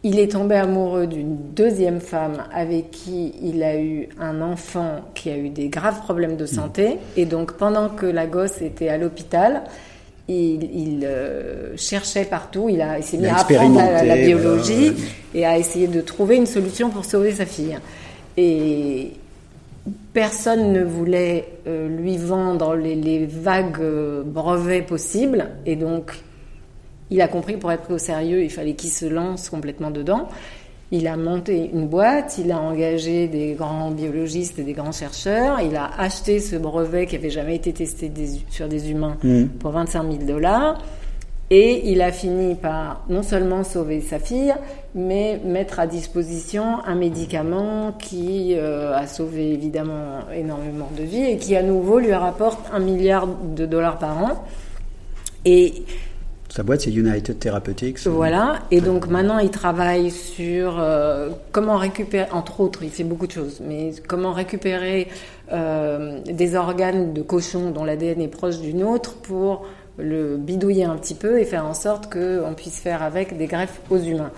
il est tombé amoureux d'une deuxième femme avec qui il a eu un enfant qui a eu des graves problèmes de santé. Et donc, pendant que la gosse était à l'hôpital, il, euh, cherchait partout, il, a, s'est mis à apprendre la, biologie et à essayer de trouver une solution pour sauver sa fille. Et personne ne voulait euh, lui vendre les, les vagues euh, brevets possibles. Et donc, il a compris que pour être pris au sérieux, il fallait qu'il se lance complètement dedans. Il a monté une boîte, il a engagé des grands biologistes et des grands chercheurs, il a acheté ce brevet qui avait jamais été testé sur des humains mm. pour 25 000 dollars. Et il a fini par non seulement sauver sa fille, mais mettre à disposition un médicament qui euh, a sauvé évidemment énormément de vies et qui à nouveau lui rapporte un milliard de dollars par an. Et sa boîte, c'est United Therapeutics. Voilà. Et donc maintenant, il travaille sur euh, comment récupérer, entre autres, il fait beaucoup de choses, mais comment récupérer euh, des organes de cochon dont l'ADN est proche d'une autre pour le bidouiller un petit peu et faire en sorte qu'on puisse faire avec des greffes aux humains.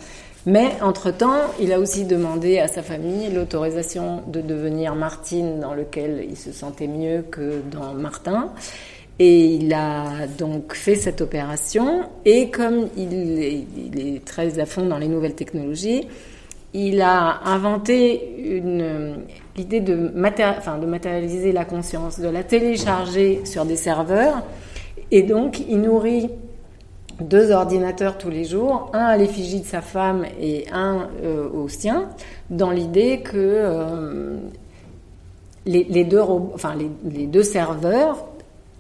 Mais entre-temps, il a aussi demandé à sa famille l'autorisation de devenir Martine, dans lequel il se sentait mieux que dans Martin. Et il a donc fait cette opération. Et comme il est, très à fond dans les nouvelles technologies, il a inventé l'idée de, matérialiser la conscience, de la télécharger sur des serveurs. Et donc, il nourrit deux ordinateurs tous les jours, un à l'effigie de sa femme et un euh, au sien, dans l'idée que euh, les deux serveurs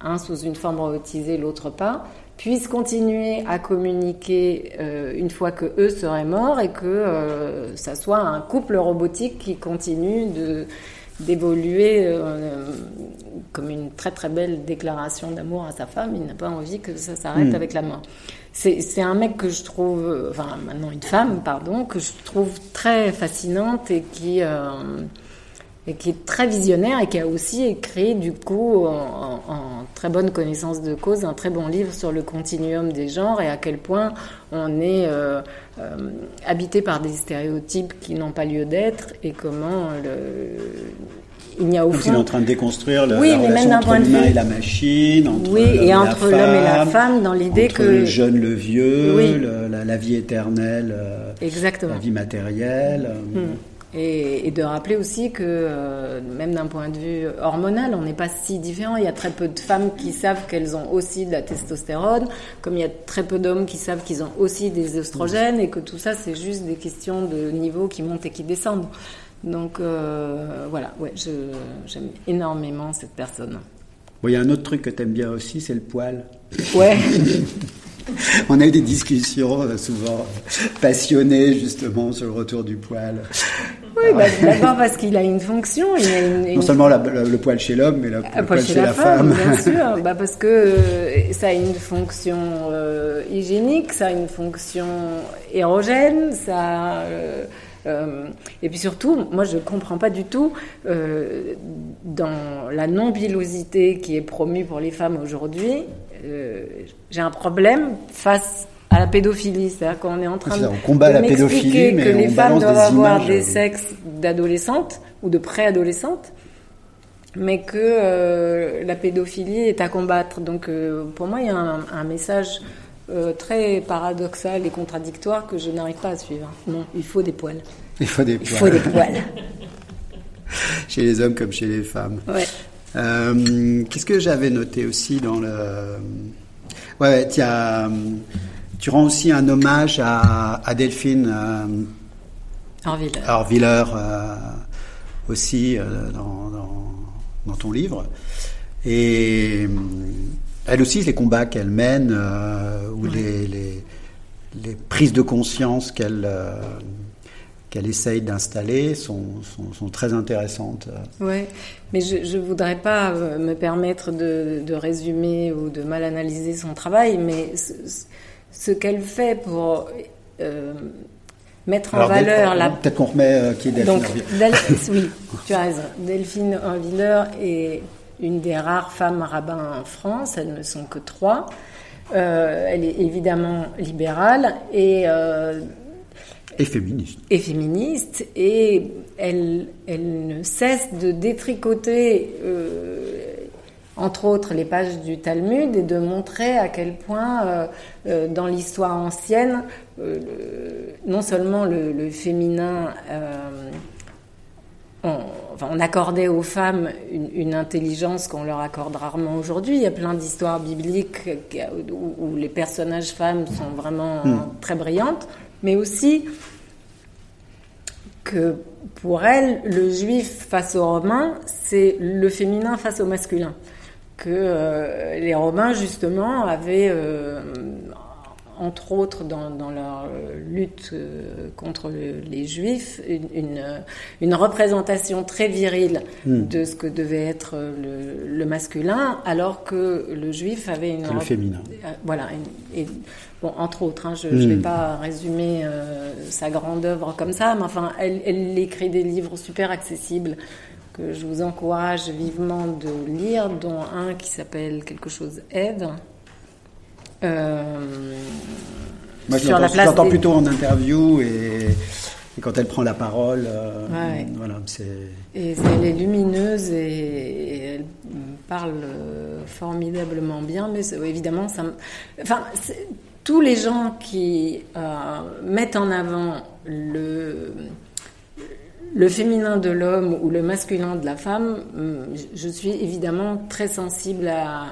un sous une forme robotisée, l'autre pas, puissent continuer à communiquer euh, une fois que eux seraient morts et que euh, ça soit un couple robotique qui continue de d'évoluer euh, comme une très très belle déclaration d'amour à sa femme. Il n'a pas envie que ça s'arrête hmm. avec la mort. C'est un mec que je trouve, enfin maintenant une femme, pardon, que je trouve très fascinante et qui et qui est très visionnaire et qui a aussi écrit du coup en, très bonne connaissance de cause un très bon livre sur le continuum des genres et à quel point on est euh, euh, habité par des stéréotypes qui n'ont pas lieu d'être et comment le, il n'y a au fond... il est en train de déconstruire le, oui, la relation entre l'humain et la machine, entre oui, et entre l'homme et la femme, dans l'idée que le jeune, le vieux, la, vie éternelle, euh, Exactement. la vie matérielle. Hmm. Et, de rappeler aussi que euh, même d'un point de vue hormonal, on n'est pas si différent. Il y a très peu de femmes qui savent qu'elles ont aussi de la testostérone, comme il y a très peu d'hommes qui savent qu'ils ont aussi des oestrogènes, et que tout ça, c'est juste des questions de niveau qui montent et qui descendent. Donc euh, voilà, ouais, j'aime énormément cette personne. Bon, il y a un autre truc que tu aimes bien aussi, c'est le poil. Ouais. On a eu des discussions euh, souvent passionnées justement sur le retour du poil. Oui, bah, d'abord parce qu'il a une fonction. Non seulement le poil chez l'homme, mais le, poil, chez, la, femme. Bien sûr, bah, parce que euh, ça a une fonction euh, hygiénique, ça a une fonction érogène, ça. et puis surtout, moi je ne comprends pas du tout dans la non-pilosité qui est promue pour les femmes aujourd'hui, euh, j'ai un problème face à la pédophilie. C'est-à-dire qu'on est en train de, combat la pédophilie, que les femmes doivent avoir des sexes d'adolescentes ou de préadolescentes. mais que la pédophilie est à combattre. Donc pour moi, il y a un, message très paradoxal et contradictoire que je n'arrive pas à suivre. Non, il faut des poils. Il faut des poils. Il faut des poils. chez les hommes comme chez les femmes. Ouais. Qu'est-ce que j'avais noté aussi dans le... Ouais, tu rends aussi un hommage à, Delphine Orviller, euh, aussi euh, dans, dans, ton livre. Et euh, elle aussi, les combats qu'elle mène ou les, les, les, prises de conscience qu'elle qu'elle essaye d'installer sont, sont, sont, très intéressantes. Oui, mais je ne voudrais pas me permettre de, de, résumer ou de mal analyser son travail, mais ce, ce qu'elle fait pour mettre en valeur la. Peut-être qu'on remet euh, qui est Delphine. Donc, oui, tu as raison. Delphine Orviller est une des rares femmes rabbins en France. Elles ne sont que trois. Euh, elle est évidemment libérale et. Euh, et féministe. Et féministe. Et elle, elle ne cesse de détricoter entre autres les pages du Talmud, et de montrer à quel point, euh, euh, dans l'histoire ancienne, euh, non seulement le, féminin, on, accordait aux femmes une, intelligence qu'on leur accorde rarement aujourd'hui. Il y a plein d'histoires bibliques où, les personnages femmes sont vraiment hmm. très brillantes, mais aussi que pour elle, le juif face au romain, c'est le féminin face au masculin. Que euh, les Romains, justement, avaient, euh, entre autres dans, leur euh, lutte contre les Juifs, une, une, représentation très virile hmm. de ce que devait être le, masculin, alors que le Juif avait une... Le féminin. voilà. Et, bon, entre autres, hein, je ne vais hmm. pas résumer sa grande œuvre comme ça, mais enfin, elle, elle écrit des livres super accessibles que je vous encourage vivement de lire, dont un qui s'appelle quelque chose aide. Euh, Moi, je l'entends plutôt en interview et, quand elle prend la parole. Euh, voilà, c'est... Et elle est lumineuse et, elle parle euh, formidablement bien, mais évidemment, ça. Enfin, tous les gens qui mettent en avant le le féminin de l'homme ou le masculin de la femme, hum, je suis évidemment très sensible à,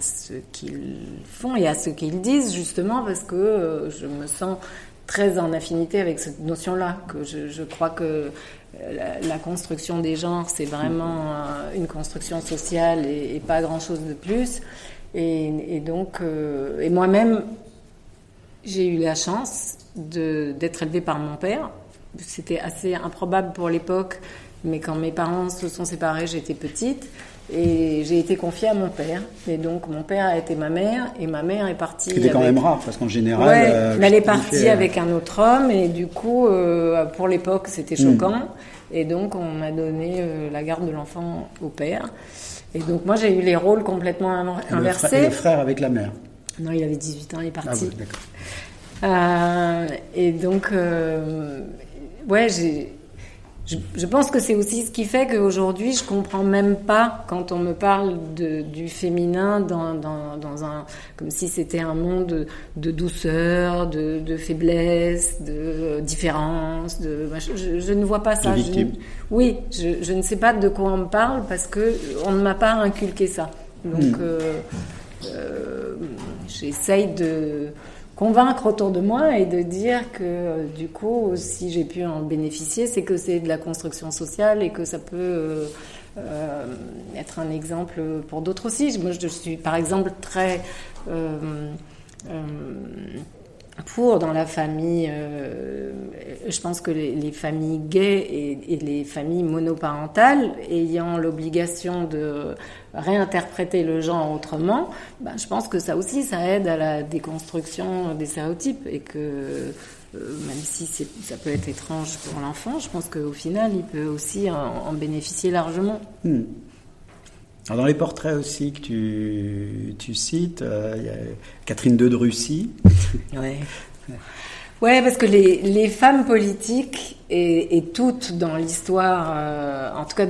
ce qu'ils font et à ce qu'ils disent, justement parce que euh, je me sens très en affinité avec cette notion-là, que je, crois que euh, la, construction des genres, c'est vraiment euh, une construction sociale et, pas grand-chose de plus. Et, donc, et moi-même, j'ai eu la chance d'être élevée par mon père, c'était assez improbable pour l'époque, mais quand mes parents se sont séparés, j'étais petite. Et j'ai été confiée à mon père. Et donc, mon père a été ma mère, et ma mère est partie. C'était quand même rare, parce qu'en général. Ouais, euh, elle est partie euh, avec un autre homme, et du coup, euh, pour l'époque, c'était hmm. choquant. Et donc, on m'a donné la garde de l'enfant au père. Et donc, moi, j'ai eu les rôles complètement inversés. Et le frère avec la mère Non, il avait 18 ans, il est parti. Ah, d'accord. et donc, ouais, je, pense que c'est aussi ce qui fait qu'aujourd'hui, je comprends même pas quand on me parle de, du féminin dans, dans, un, comme si c'était un monde de, douceur, de, faiblesse, de différence. De, je, ne vois pas ça. oui, je, ne sais pas de quoi on me parle parce que on ne m'a pas inculqué ça. Donc, euh, euh, j'essaye de convaincre autour de moi et de dire que du coup, si j'ai pu en bénéficier, c'est que c'est de la construction sociale et que ça peut euh, euh, être un exemple pour d'autres aussi. Moi, je suis par exemple très euh, pour dans la famille, euh, je pense que les, familles gays et, les familles monoparentales ayant l'obligation de réinterpréter le genre autrement, ben, je pense que ça aussi, ça aide à la déconstruction des stéréotypes et que euh, même si ça peut être étrange pour l'enfant, je pense qu'au final, il peut aussi en, bénéficier largement. Dans les portraits aussi que tu, tu cites, euh, il y a Catherine II de Russie. Ouais. ouais, parce que les, les femmes politiques et, et toutes dans l'histoire, euh, en tout cas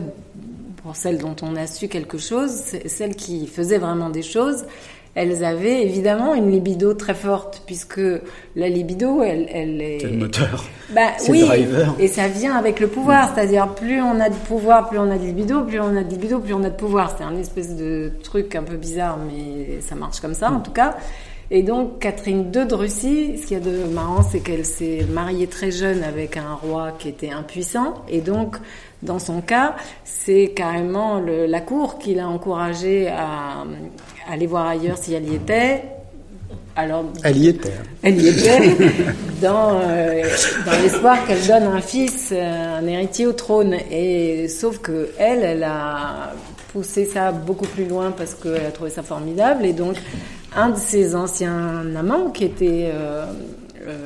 pour celles dont on a su quelque chose, celles qui faisaient vraiment des choses, elles avaient évidemment une libido très forte, puisque la libido, elle, elle est... C'est le moteur. Bah, C'est oui, le driver. et ça vient avec le pouvoir, c'est-à-dire plus on a de pouvoir, plus on a de libido, plus on a de libido, plus on a de pouvoir. C'est un espèce de truc un peu bizarre, mais ça marche comme ça en tout cas. Et donc Catherine II de Russie, ce qu'il y a de marrant, c'est qu'elle s'est mariée très jeune avec un roi qui était impuissant, et donc dans son cas, c'est carrément le- la cour qui l'a encouragée à, à aller voir ailleurs si elle y était. Alors Elle y était. hein. elle y était dans, euh, dans l'espoir qu'elle donne un fils, euh, un héritier au trône. Et sauf que elle, elle a poussé ça beaucoup plus loin parce qu'elle a trouvé ça formidable. Et donc, un de ses anciens amants, qui était euh, euh,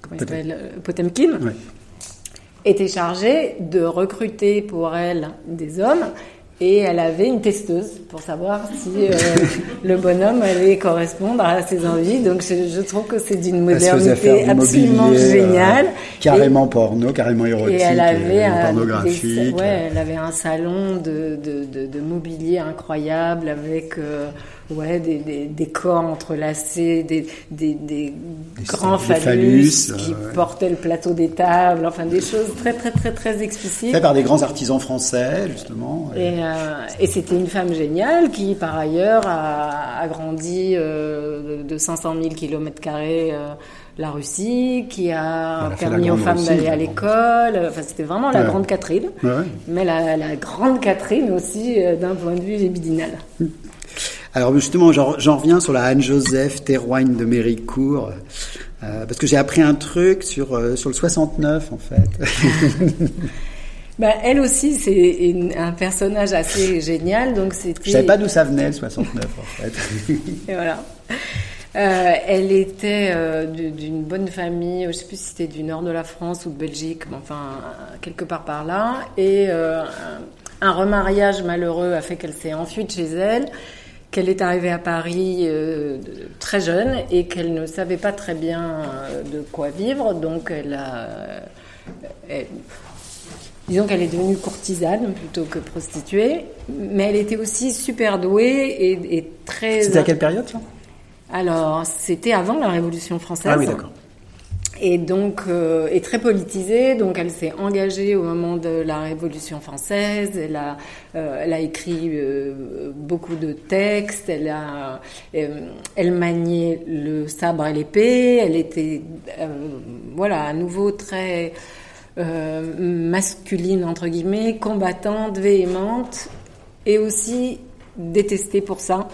comment il Potem- Potemkin, Ouais. était chargée de recruter pour elle des hommes. Et elle avait une testeuse pour savoir si euh, le bonhomme allait correspondre à ses envies. Donc je, je trouve que c'est d'une modernité absolument euh, géniale. carrément porno, carrément érotique, et elle avait euh, un, pornographique. des- ouais, elle avait un salon de, de, de, de mobilier incroyable avec euh, ouais, des, des, des corps entrelacés, des, des, des, grands phallus, phallus, qui euh, portaient le plateau des tables, enfin des choses très très très très explicites. Fait par des grands artisans français, justement. Et, euh, et c'était une femme géniale qui, par ailleurs, a, a grandi euh, de, de 500 000 kilomètres carrés la Russie, qui a Elle permis aux femmes d'aller à l'école. Enfin, c'était vraiment la Ouais. grande Catherine. Ouais. Mais la, la grande Catherine aussi, euh, d'un point de vue libidinal. Alors justement, j'en reviens sur la Anne-Joseph Terroigne de Méricourt, euh, parce que j'ai appris un truc sur, euh, sur le 69, en fait. Bah, elle aussi, c'est un personnage assez génial. Donc, c'était. Je savais pas d'où ça venait, le 69, en fait. Et voilà. Euh, elle était euh, du- d'une bonne famille, je sais plus si c'était du nord de la France ou de Belgique, mais enfin quelque part par là. Et euh, un, un remariage malheureux a fait qu'elle s'est enfuie de chez elle, qu'elle est arrivée à Paris euh, très jeune et qu'elle ne savait pas très bien euh, de quoi vivre, donc elle a, elle- Disons qu'elle est devenue courtisane plutôt que prostituée, mais elle était aussi super douée et, et très. C'était à quelle période, ça? Alors, c'était avant la Révolution française. Ah oui, d'accord. Et donc, euh, est très politisée. Donc, elle s'est engagée au moment de la Révolution française. Elle a, euh, elle a écrit euh, beaucoup de textes. Elle a, euh, elle maniait le sabre et l'épée. Elle était, voilà, à nouveau très masculine entre guillemets, combattante, véhémente, et aussi détestée pour ça.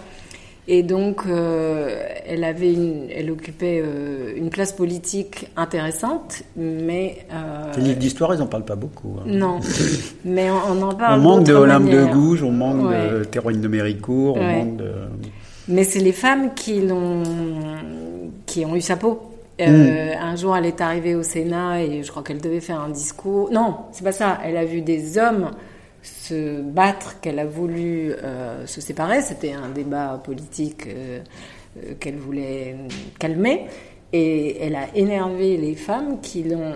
Et donc, euh, elle avait une, elle occupait euh, une place politique intéressante, mais euh, Les livres d'histoire, ils en parlent pas beaucoup. hein. non. mais on, on en On parle. manque de Olympe de. Gouges, on manque Ouais. de Terroigne de Méricourt, on manque de... Mais c'est les femmes qui l'ont, qui ont eu sa peau. Euh, Un jour, elle est arrivée au Sénat et je crois qu'elle devait faire un discours. Non, c'est pas ça. Elle a vu des hommes se battre, qu'elle a voulu euh, se séparer. C'était un débat politique euh, euh, qu'elle voulait calmer. Et elle a énervé les femmes qui l'ont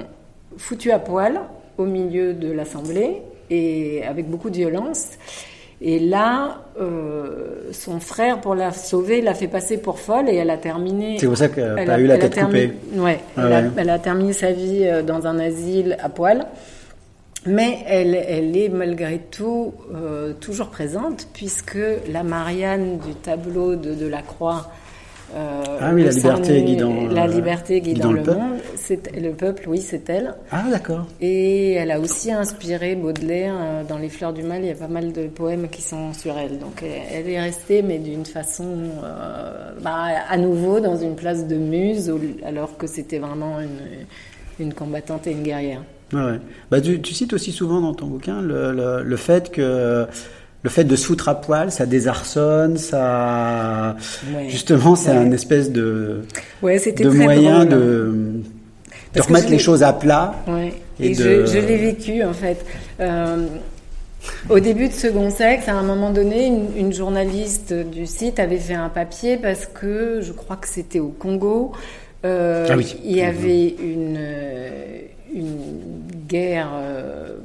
foutu à poil au milieu de l'Assemblée et avec beaucoup de violence. Et là, euh, son frère, pour la sauver, l'a fait passer pour folle et elle a terminé. C'est pour ça qu'elle a eu la tête coupée. Ouais, Ah elle, a, elle a terminé sa vie dans un asile à poil. Mais elle, elle est malgré tout euh, toujours présente, puisque la Marianne du tableau de, de la Croix. euh, Ah oui, la liberté guidant, La liberté guidant, guidant le, le monde. C'est le peuple, oui, c'est elle. Ah, d'accord. Et elle a aussi inspiré Baudelaire. euh, Dans Les Fleurs du Mal, il y a pas mal de poèmes qui sont sur elle. Donc elle, elle est restée, mais d'une façon, euh, bah, à nouveau, dans une place de muse, alors que c'était vraiment une, une combattante et une guerrière. Ouais. Bah, tu, tu cites aussi souvent dans ton bouquin le, le, le fait que le fait de se foutre à poil, ça désarçonne, ça Ouais. justement c'est Ouais. un espèce de de moyen drôle. de, de Parce que remettre les choses à plat. Ouais. Et Et, de- je, je l'ai vécu en fait. Euh, au début de Second Sexe, à un moment donné, une, une journaliste du site avait fait un papier parce que je crois que c'était au Congo. euh, Ah oui. Il y avait une, euh, une guerre euh,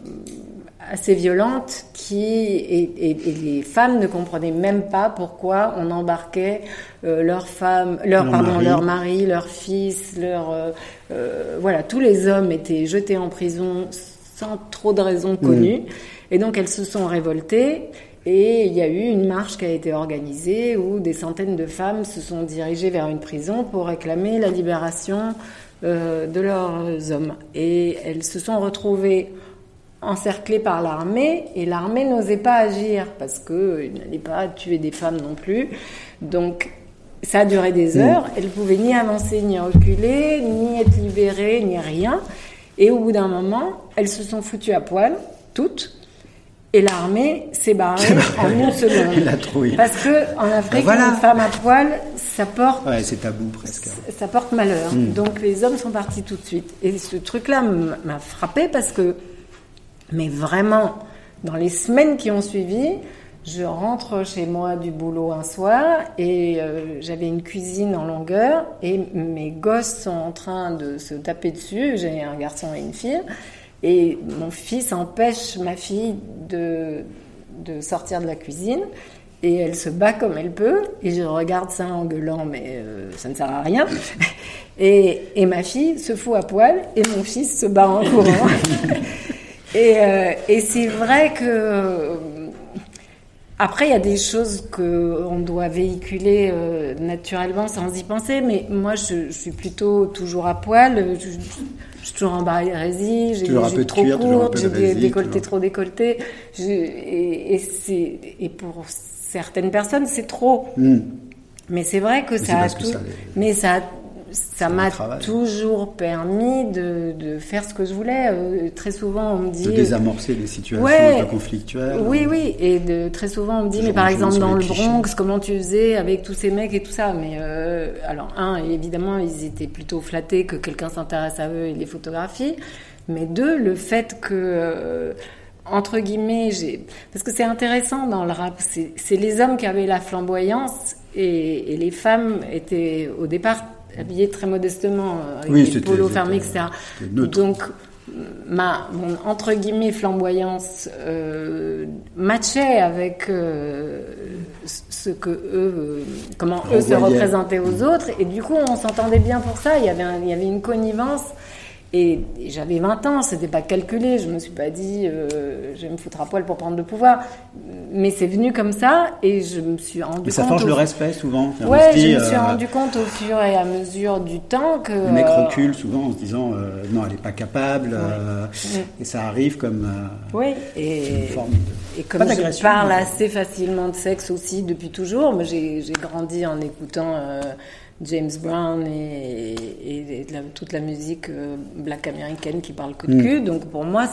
assez violente qui et, et, les femmes ne comprenaient même pas pourquoi on embarquait euh, leurs femmes, leur, leur pardon, mari. leur mari, leurs fils, leur euh, euh, voilà, tous les hommes étaient jetés en prison sans trop de raisons connues. Mm. Et donc elles se sont révoltées. Et il y a eu une marche qui a été organisée où des centaines de femmes se sont dirigées vers une prison pour réclamer la libération de leurs hommes. Et elles se sont retrouvées encerclées par l'armée et l'armée n'osait pas agir parce qu'il n'allait pas tuer des femmes non plus. Donc ça a duré des mm. heures. Elles pouvaient ni avancer, ni reculer, ni être libérées, ni rien. Et au bout d'un moment, elles se sont foutues à poil, toutes. Et l'armée s'est barrée en une seconde. La trouille. Parce que en Afrique, ben voilà. une femme à poil, ça porte. Ouais, c'est tabou presque. Ça porte malheur. Mm. Donc les hommes sont partis tout de suite. Et ce truc-là m'a frappé parce que mais vraiment, dans les semaines qui ont suivi, je rentre chez moi du boulot un soir et euh, j'avais une cuisine en longueur et mes gosses sont en train de se taper dessus. J'ai un garçon et une fille. Et mon fils empêche ma fille de, de sortir de la cuisine. Et elle se bat comme elle peut. Et je regarde ça en gueulant, mais euh, ça ne sert à rien. Et, et ma fille se fout à poil et mon fils se bat en courant. Et, euh, et c'est vrai que après, il y a des choses qu'on doit véhiculer euh, naturellement sans y penser, mais moi, je, je, suis plutôt toujours à poil. Je, je suis toujours en barésie, j'ai des trop courtes, j'ai des décolletés trop décolletés. Et, et, et, pour certaines personnes, c'est trop. Mm. Mais c'est vrai que mais ça a tout. Mais ça a ça m'a toujours permis de, de, faire ce que je voulais. Euh, très souvent, on me dit... De désamorcer les situations ouais, conflictuelles. Oui, oui. Et de, très souvent, on me dit, mais par exemple, dans le Bronx, comment tu faisais avec tous ces mecs et tout ça Mais euh, alors, un, évidemment, ils étaient plutôt flattés que quelqu'un s'intéresse à eux et les photographie. Mais deux, le fait que... Euh, entre guillemets, j'ai parce que c'est intéressant dans le rap, c'est les hommes qui avaient la flamboyance et, et les femmes étaient au départ habillé très modestement, euh, avec oui, des polos fermés, etc. Donc, ma mon, entre guillemets flamboyance euh, matchait avec euh, ce que eux, euh, comment eux se représentaient aux autres, et du coup on s'entendait bien pour ça. Il y avait, un, il y avait une connivence. Et, et j'avais 20 ans, c'était pas calculé, je me suis pas dit euh, je vais me foutre à poil pour prendre le pouvoir. Mais c'est venu comme ça et je me suis rendu compte. Mais ça forge au... le respect souvent. Ouais, je me suis euh... rendu compte au fur et à mesure du temps que. Le mec recule souvent en se disant euh, non, elle est pas capable. Ouais. Et ça arrive comme. euh, oui, et, une forme de... et comme je parle assez facilement de sexe aussi depuis toujours, j'ai grandi en écoutant. James Brown et, et, et la, toute la musique euh, black américaine qui parle que de cul. Mm. Donc pour moi,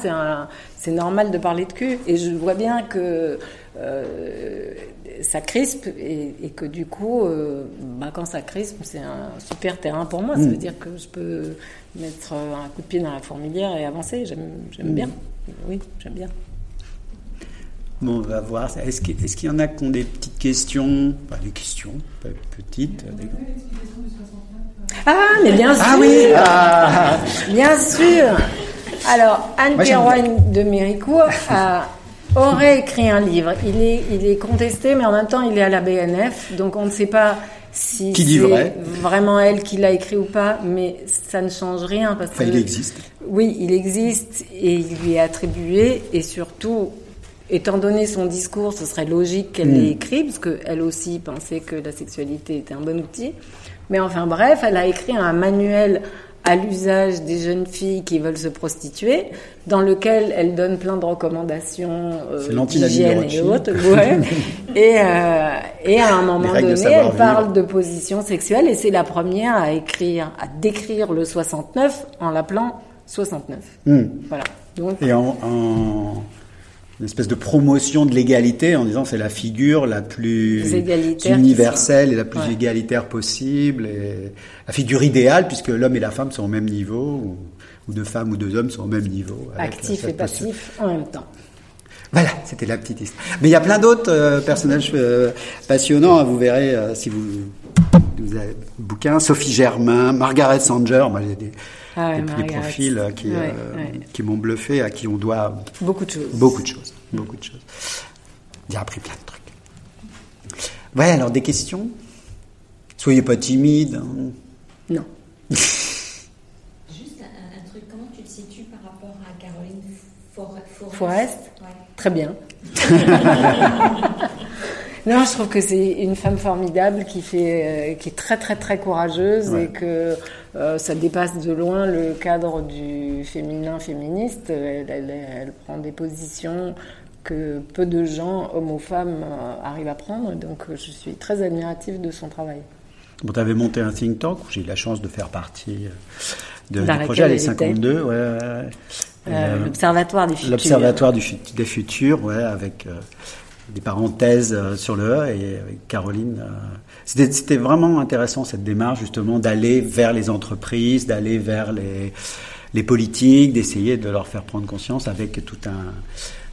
c'est normal de parler de cul. Et je vois bien que euh, ça crispe et, et, que du coup, euh, bah, quand ça crispe, c'est un super terrain pour moi. Ça veut dire que je peux mettre un coup de pied dans la fourmilière et avancer. J'aime mm. bien. Oui, j'aime bien. Bon, on va voir. Est-ce qu'il est qu y en a qui ont des petites questions? Pas des questions, pas petites. Des... Ah, mais bien sûr Ah oui ah. Bien sûr Alors, Anne Perroine de Méricourt a, aurait écrit un livre. Il est, il est contesté, mais en même temps, il est à la BNF, donc on ne sait pas si c'est vraiment elle qui l'a écrit ou pas, mais ça ne change rien. Parce enfin, que, il existe. Oui, il existe et il lui est attribué, et surtout, étant donné son discours, ce serait logique qu'elle mmh. l'ait écrit, parce qu'elle aussi pensait que la sexualité était un bon outil. Mais enfin bref, elle a écrit un manuel à l'usage des jeunes filles qui veulent se prostituer, dans lequel elle donne plein de recommandations euh, d'hygiène et autres. Ouais. et, euh, et à un moment donné, elle parle de position sexuelle, et c'est la première à écrire, à décrire le 69 en l'appelant 69. Mmh. Voilà. Donc, et en, en une espèce de promotion de l'égalité en disant c'est la figure la plus universelle et la plus ouais. égalitaire possible et la figure idéale puisque l'homme et la femme sont au même niveau ou, ou deux femmes ou deux hommes sont au même niveau actif et passif en même temps voilà, c'était la petite histoire. Mais il y a plein d'autres euh, personnages euh, passionnants, vous verrez euh, si vous, vous avez bouquin. Sophie Germain, Margaret Sanger, moi j'ai des, Ah et puis des profils qui, qui m'ont bluffé, à qui on doit beaucoup de choses. Beaucoup de choses. Beaucoup de choses. J'ai appris plein de trucs. Ouais, alors des questions? Soyez pas timide. Hein. Non. Juste un, truc, comment tu te situes par rapport à Caroline Forest, Forest? Très bien. non, je trouve que c'est une femme formidable qui fait, euh, qui est très très très courageuse et que euh, ça dépasse de loin le cadre du féminin féministe. Elle, elle, prend des positions que peu de gens, hommes ou femmes, euh, arrivent à prendre. Donc, je suis très admirative de son travail. Bon, tu avais monté un think tank où j'ai eu la chance de faire partie de, du projet les 52. Ouais, euh, L'Observatoire des futurs. L'Observatoire des futurs, ouais, avec des parenthèses euh, sur le E et avec Caroline. C'était vraiment intéressant cette démarche justement d'aller vers les entreprises, d'aller vers les, les politiques, d'essayer de leur faire prendre conscience avec tout un euh,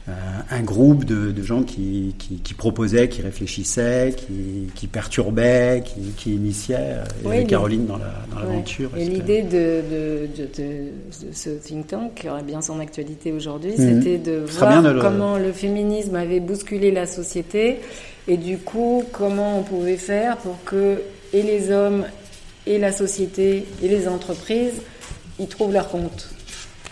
un groupe de, gens qui, qui, proposaient, qui réfléchissaient, qui, qui perturbaient, qui, qui initiaient. Euh, Caroline dans l'aventure. et l'idée de, de, ce think tank, qui aurait bien son actualité aujourd'hui, mhm. c'était de voir comment le féminisme avait bousculé la société et du coup comment on pouvait faire pour que et les hommes et la société et les entreprises y trouvent leur compte.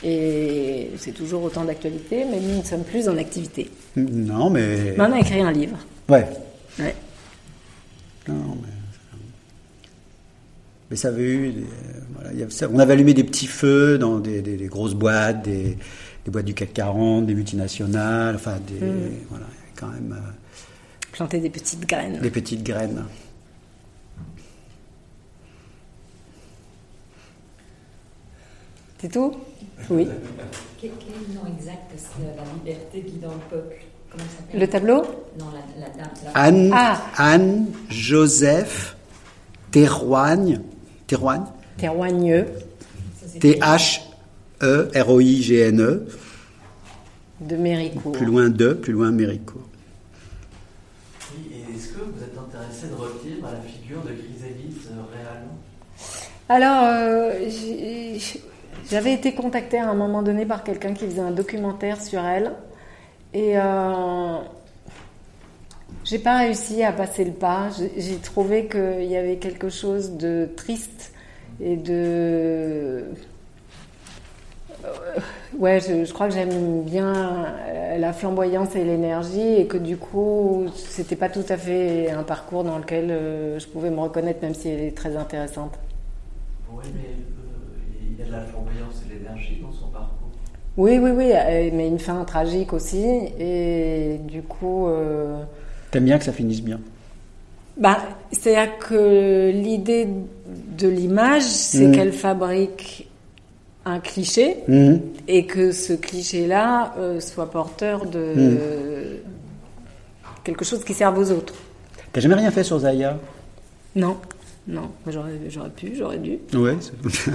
Et c'est toujours autant d'actualité, mais nous ne sommes plus en activité. Non, mais. on a écrit un livre. Ouais. Ouais. Non, mais. Mais ça avait eu. voilà, on avait allumé des petits feux dans des, grosses boîtes, des, boîtes du CAC 40, des multinationales, enfin, des. Mm. Voilà, quand même. Euh, Planter des petites graines. Des petites graines. C'est tout? Oui. Quel, est le nom exact de la liberté guidant le peuple? Comment Le tableau? Non, la, la dame. Anne, ah. Anne Joseph Terroigne. Terroigne? Terroigneux. T-H-E-R-O-I-G-N-E. De Méricourt. Plus loin de, plus loin Méricourt. Oui, et est-ce que vous êtes intéressé de à la figure de Griselide euh, réellement? Alors, euh, j'avais été contactée à un moment donné par quelqu'un qui faisait un documentaire sur elle. Et euh, j'ai pas réussi à passer le pas. J'ai trouvé qu'il y avait quelque chose de triste et de. Euh, ouais, je, crois que j'aime bien la flamboyance et l'énergie et que du coup, c'était pas tout à fait un parcours dans lequel euh, je pouvais me reconnaître, même si elle est très intéressante. De la flamboyance et de l'énergie dans son parcours. Oui, oui, oui, euh, mais une fin tragique aussi. Et du coup. Euh... T'aimes bien que ça finisse bien? Bah, C'est-à-dire que l'idée de l'image, c'est mmh. qu'elle fabrique un cliché mmh. et que ce cliché-là euh, soit porteur de mmh. quelque chose qui serve aux autres. T'as jamais rien fait sur Zaya? Non. Non, j'aurais, pu, j'aurais dû. Ouais,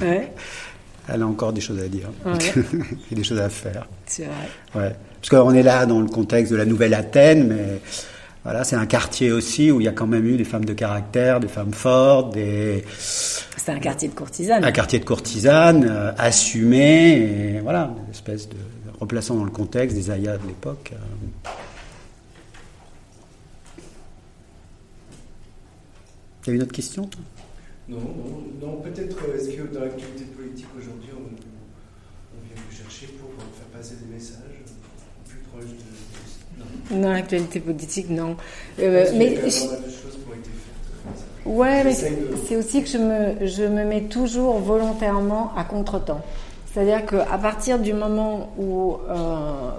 ouais. Elle a encore des choses à dire. et des choses à faire. C'est vrai. Ouais. Parce qu'on est là dans le contexte de la nouvelle Athènes, mais voilà, c'est un quartier aussi où il y a quand même eu des femmes de caractère, des femmes fortes, des. C'est un quartier de courtisanes. Un quartier de courtisanes, euh, assumé, et voilà, une espèce de replaçant dans le contexte des ayas de l'époque. Euh. Il y a une autre question Non, non, non peut-être euh, est-ce que dans l'actualité politique aujourd'hui, on, vient vous chercher pour faire passer des messages plus proches de. Non. Dans l'actualité politique, non. Euh, mais. de choses qui ont été faites. Euh, ouais, mais c'est aussi que je me, je me mets toujours volontairement à contre-temps. C'est-à-dire qu'à partir du moment où,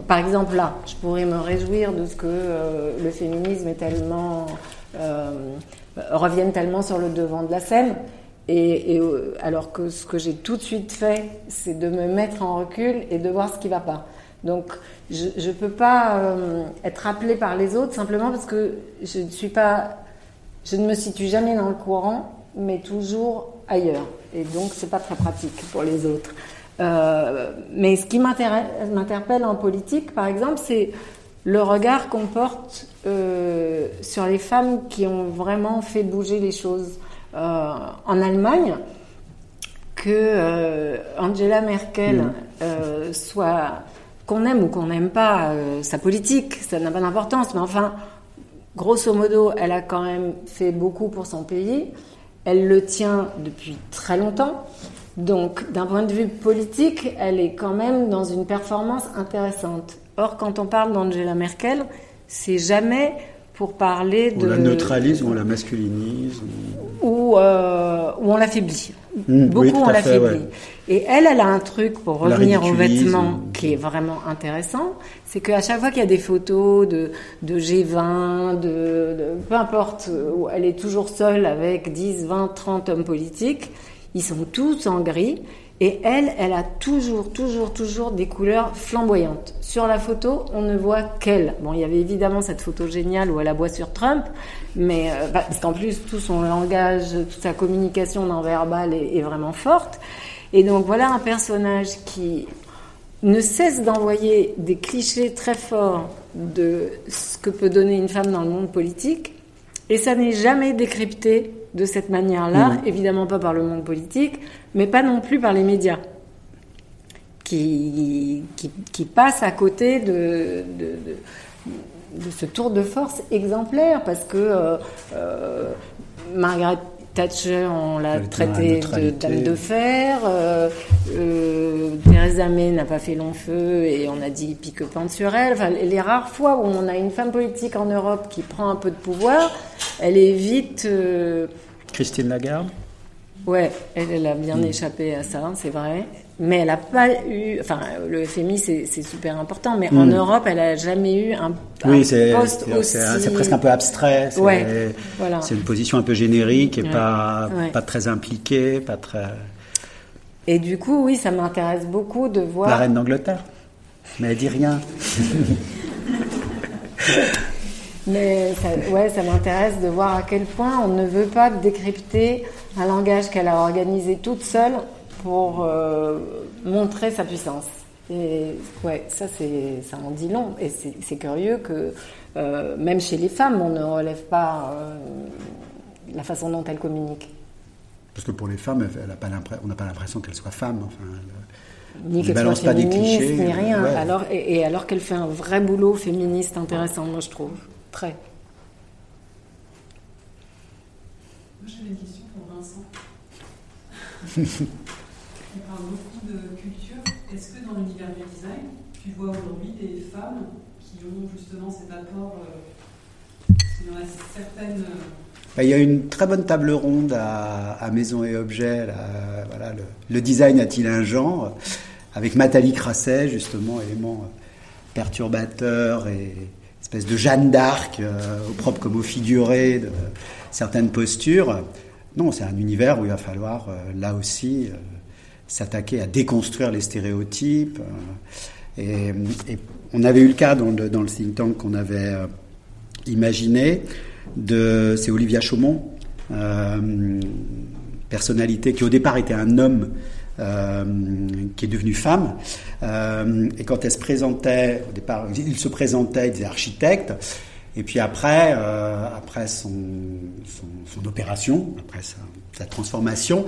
par exemple là, je pourrais me réjouir de ce que le féminisme est tellement reviennent tellement sur le devant de la scène. Et, euh, alors que ce que j'ai tout de suite fait, c'est de me mettre en recul et de voir ce qui va pas. Donc, je ne peux pas euh, être appelée par les autres simplement parce que je ne suis pas, je ne me situe jamais dans le courant, mais toujours ailleurs. Et donc, c'est pas très pratique pour les autres. Euh, mais ce qui m'interpelle en politique, par exemple, c'est le regard qu'on porte euh, sur les femmes qui ont vraiment fait bouger les choses. Euh, en Allemagne, que euh, Angela Merkel Mm. soit qu'on aime ou qu'on n'aime pas sa politique, ça n'a pas d'importance. Mais enfin, grosso modo, elle a quand même fait beaucoup pour son pays. Elle le tient depuis très longtemps. Donc, d'un point de vue politique, elle est quand même dans une performance intéressante. Or, quand on parle d'Angela Merkel, c'est jamais pour parler On de la neutralise ou on la masculinise. ou- ou, euh, ou on l'affaiblit. Mm, Beaucoup oui, on l'affaiblit. ouais. Et elle, elle a un truc pour On revenir aux vêtements ou- qui est vraiment intéressant, c'est qu'à chaque fois qu'il y a des photos de, de G20, de, de- peu importe, où elle est toujours seule avec 10, 20, 30 hommes politiques, ils sont tous en gris. Et elle, elle a toujours, toujours, toujours des couleurs flamboyantes. Sur la photo, on ne voit qu'elle. Bon, il y avait évidemment cette photo géniale où elle aboie sur Trump, mais euh, bah, parce qu'en plus tout son langage, toute sa communication non verbale est, est vraiment forte. Et donc voilà un personnage qui ne cesse d'envoyer des clichés très forts de ce que peut donner une femme dans le monde politique, et ça n'est jamais décrypté de cette manière-là, Mhm. évidemment pas par le monde politique, mais pas non plus par les médias, qui, qui, qui passent à côté de, de, de- de ce tour de force exemplaire, parce que euh, euh, Margaret Thatcher, on l'a traitée de dame de fer, euh, euh, Theresa May n'a pas fait long feu et on a dit pique-pente sur elle. Enfin, les rares fois où on a une femme politique en Europe qui prend un peu de pouvoir, elle est vite... Christine Lagarde Ouais, elle, elle a bien Mm. échappé à ça, c'est vrai. Mais elle n'a pas eu. Enfin, le FMI, c'est super important, mais en Mm. Europe, elle n'a jamais eu un, Oui, c'est poste aussi. c'est- presque un peu abstrait. C'est Ouais, voilà. une position un peu générique et Ouais, pas, ouais. pas très impliquée, pas très. Et du coup, oui, ça m'intéresse beaucoup de voir. La reine d'Angleterre. Mais elle dit rien. Mais ça, ouais, ça m'intéresse de voir à quel point on ne veut pas décrypter un langage qu'elle a organisé toute seule pour euh, montrer sa puissance. Et ouais, ça c'est, ça en dit long. Et c'est, curieux que euh, même chez les femmes, on ne relève pas euh, la façon dont elles communiquent. Parce que pour les femmes, elle a pas l'impre- on n'a pas l'impression qu'elle soit femme. Enfin, elle- Ni On qu'elle balance soit pas des féministe, clichés, ni rien. ouais. Alors, et, et alors qu'elle fait un vrai boulot féministe intéressant, moi je trouve. Moi, j'avais une question pour Vincent. On parle beaucoup de culture. Est-ce que dans l'univers du design, tu vois aujourd'hui des femmes qui ont justement cet apport euh, qu'il y en a certaines. Il y a une très bonne table ronde à, à Maison et Objets. là, voilà, le, le design a-t-il un genre Avec Nathalie Crasset, justement, élément euh, perturbateur et espèce de Jeanne d'Arc, euh, au propre comme au figuré de certaines postures. Non, c'est un univers où il va falloir, euh, là aussi, euh, s'attaquer à déconstruire les stéréotypes. et, on avait eu le cas dans le, dans le think tank qu'on avait imaginé de c'est Olivia Chaumont, personnalité qui au départ était un homme euh, qui est devenu femme. Euh, et quand elle se présentait, au départ, il se présentait, il disait architecte. Et puis après, euh, après son, son, son opération, après sa, sa transformation,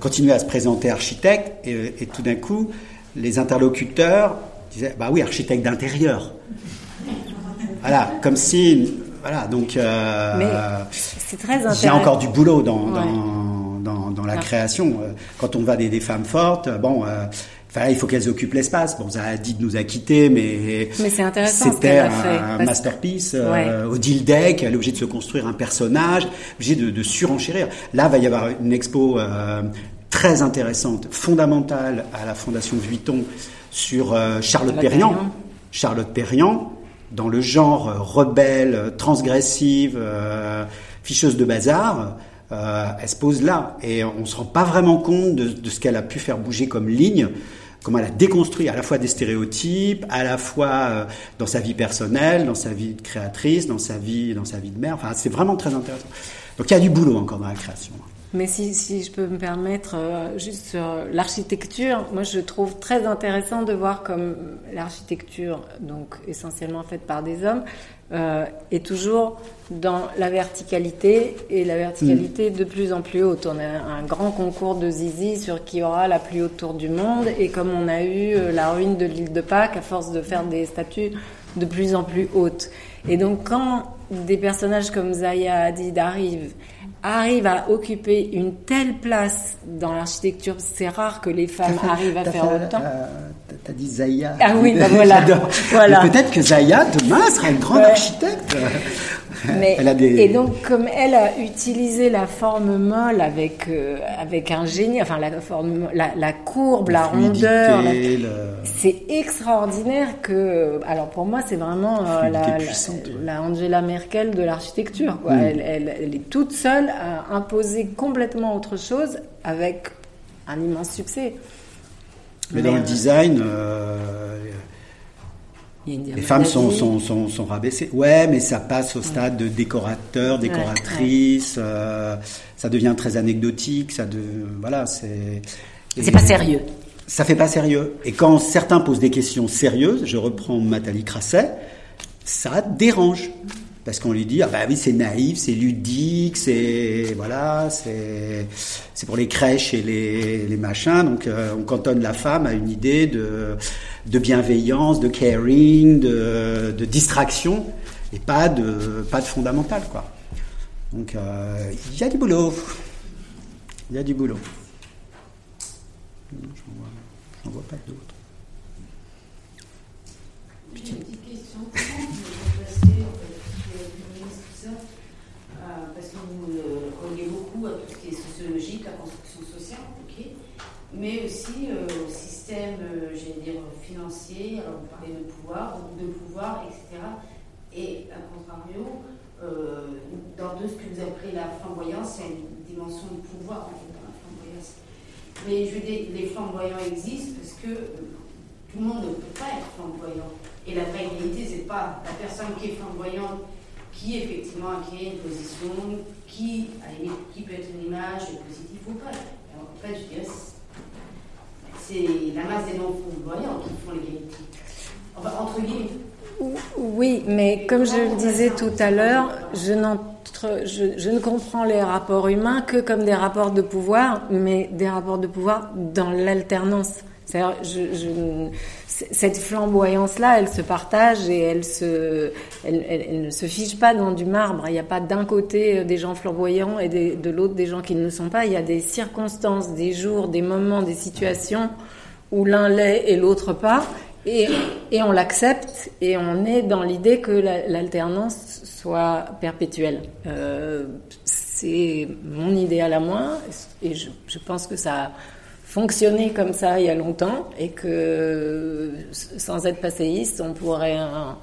continuait à se présenter architecte. Et, et tout d'un coup, les interlocuteurs disaient, bah oui, architecte d'intérieur. Voilà, comme si, voilà, donc Mais c'est très il y a encore du boulot dans, Ouais. dans, dans, dans la Ah. création. Euh, Quand on va des, des femmes fortes, bon, euh, enfin, il faut qu'elles occupent l'espace. Bon, nous a quittés, mais, Mais c'est intéressant ce c'était un, fait, masterpiece. euh, Odile Deck, elle est obligée de se construire un personnage, obligée de, de surenchérir. Là, va y avoir une expo euh, très intéressante, fondamentale à la Fondation Vuitton sur euh, Charlotte Perriand. Perriand. Charlotte Perriand, dans le genre euh, rebelle, euh, transgressive, euh, ficheuse de bazar, euh, elle se pose là. Et on ne se rend pas vraiment compte de, ce qu'elle a pu faire bouger comme ligne, comment elle a déconstruit à la fois des stéréotypes, à la fois euh, dans sa vie personnelle, dans sa vie de créatrice, dans sa vie, dans sa vie de mère. Enfin, c'est vraiment très intéressant. Donc il y a du boulot encore dans la création. Mais si, si je peux me permettre, euh, juste sur l'architecture, moi je trouve très intéressant de voir comme l'architecture, donc essentiellement faite par des hommes, euh, est toujours dans la verticalité et la verticalité de plus en plus haute. On a un grand concours de zizi sur qui aura la plus haute tour du monde et comme on a eu euh, la ruine de l'île de Pâques à force de faire des statues de plus en plus hautes. Et donc quand des personnages comme Zaya Hadid arrivent arrivent à occuper une telle place dans l'architecture, c'est rare que les femmes arrivent à faire autant. euh, t'as- dit Zaya. Ah oui, bah voilà. Voilà. Peut-être que Zaya, demain, sera une grande Ouais. architecte. Mais, Elle a des- Et donc, comme elle a utilisé la forme molle avec, euh, avec un génie, enfin la forme, la, la courbe, la, rondeur, la- le- c'est extraordinaire que. Alors pour moi, c'est vraiment euh, la, Angela Merkel de l'architecture. Mm. Elle, elle- elle est toute seule à imposer complètement autre chose avec un immense succès. Mais dans le euh, design, euh, les femmes sont, sont, sont, sont rabaissées. Ouais, mais ça passe au stade de décorateur, décoratrice. euh, ça devient très anecdotique. Ça de, voilà, c'est. C'est pas sérieux. Ça fait pas sérieux. Et quand certains posent des questions sérieuses, je reprends Nathalie Crasset, ça dérange. Parce qu'on lui dit, ah bah oui, c'est naïf, c'est ludique, c'est, voilà, c'est, c'est pour les crèches et les, les machins. Donc, euh, on cantonne la femme à une idée de, de bienveillance, de caring, de, de distraction, et pas de, pas de fondamental, quoi. Donc, euh, il y a du boulot. Il y a du boulot. J'en vois, vois pas d'autres. Petite question. Mais aussi euh, au système, euh, j'allais dire, financier. Vous parlez de pouvoir, de pouvoir, etc. Et à contrario, euh, dans tout ce que vous appelez la flamboyance, a une dimension de pouvoir dans la flamboyance. Mais je veux dire, les flamboyants existent parce que euh, tout le monde ne peut pas être flamboyant. Et la vraie réalité, c'est pas la personne qui est flamboyante, qui effectivement acquiert une position, qui, à qui peut être une image positive ou pas. En fait, je dirais, c'est- la masse des non-flamboyants qui font l'égalité. Enfin, entre guillemets. Oui, mais comme je le disais tout à l'heure, je, je, je ne comprends les rapports humains que comme des rapports de pouvoir, mais des rapports de pouvoir dans l'alternance. C'est-à-dire, je, je- cette flamboyance-là, elle se partage et elle, ne se fiche pas dans du marbre. Il n'y a pas d'un côté euh, des gens flamboyants et de l'autre des gens qui ne le sont pas. Il y a des circonstances, des jours, des moments, des situations où l'un l'est et l'autre pas. Et, on l'accepte et on est dans l'idée que la- l'alternance soit perpétuelle. Euh, c'est mon idéal à moi et je, pense que ça fonctionné comme ça il y a longtemps et que sans être passéiste, on pourrait hein,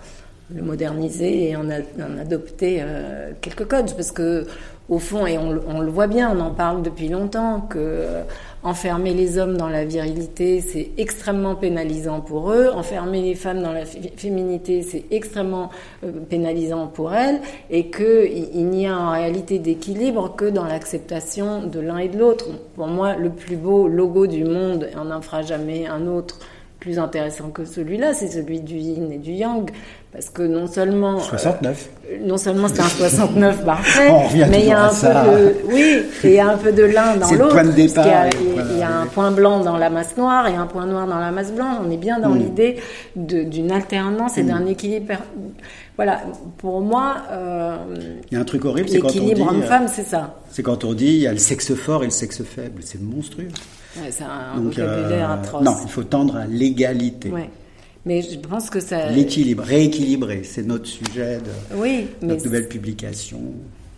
le moderniser et en adopter euh, quelques codes. Parce que au fond et on, le- voit bien, on en parle depuis longtemps que euh, enfermer les hommes dans la virilité c'est extrêmement pénalisant pour eux, enfermer les femmes dans la fé- féminité c'est extrêmement euh, pénalisant pour elles. Et que il, il n'y a en réalité d'équilibre que dans l'acceptation de l'un et de l'autre. Pour moi, le plus beau logo du monde, et on n'en fera jamais un autre plus intéressant que celui-là, c'est celui du yin et du yang, parce que non seulement 69. euh, non seulement c'est un 69 parfait, On revient mais il y a un peu ça. de oui, et il y a un peu de l'un dans C'est le l'autre. a- départ, Il y a, il y a un point blanc dans la masse noire et un point noir dans la masse blanche. On est bien dans Mm. l'idée d'une alternance et d'un équilibre. per- Voilà, pour moi, euh, Il y a un truc horrible, c'est quand on dit. l'équilibre euh, homme-femme, c'est ça. C'est quand on dit il y a le sexe fort et le sexe faible. C'est monstrueux. Ouais, c'est un Donc, vocabulaire euh, atroce. Non, il faut tendre à l'égalité. Ouais. Mais je pense que ça. L'équilibre, rééquilibrer, c'est notre sujet de Oui, mais notre nouvelle publication.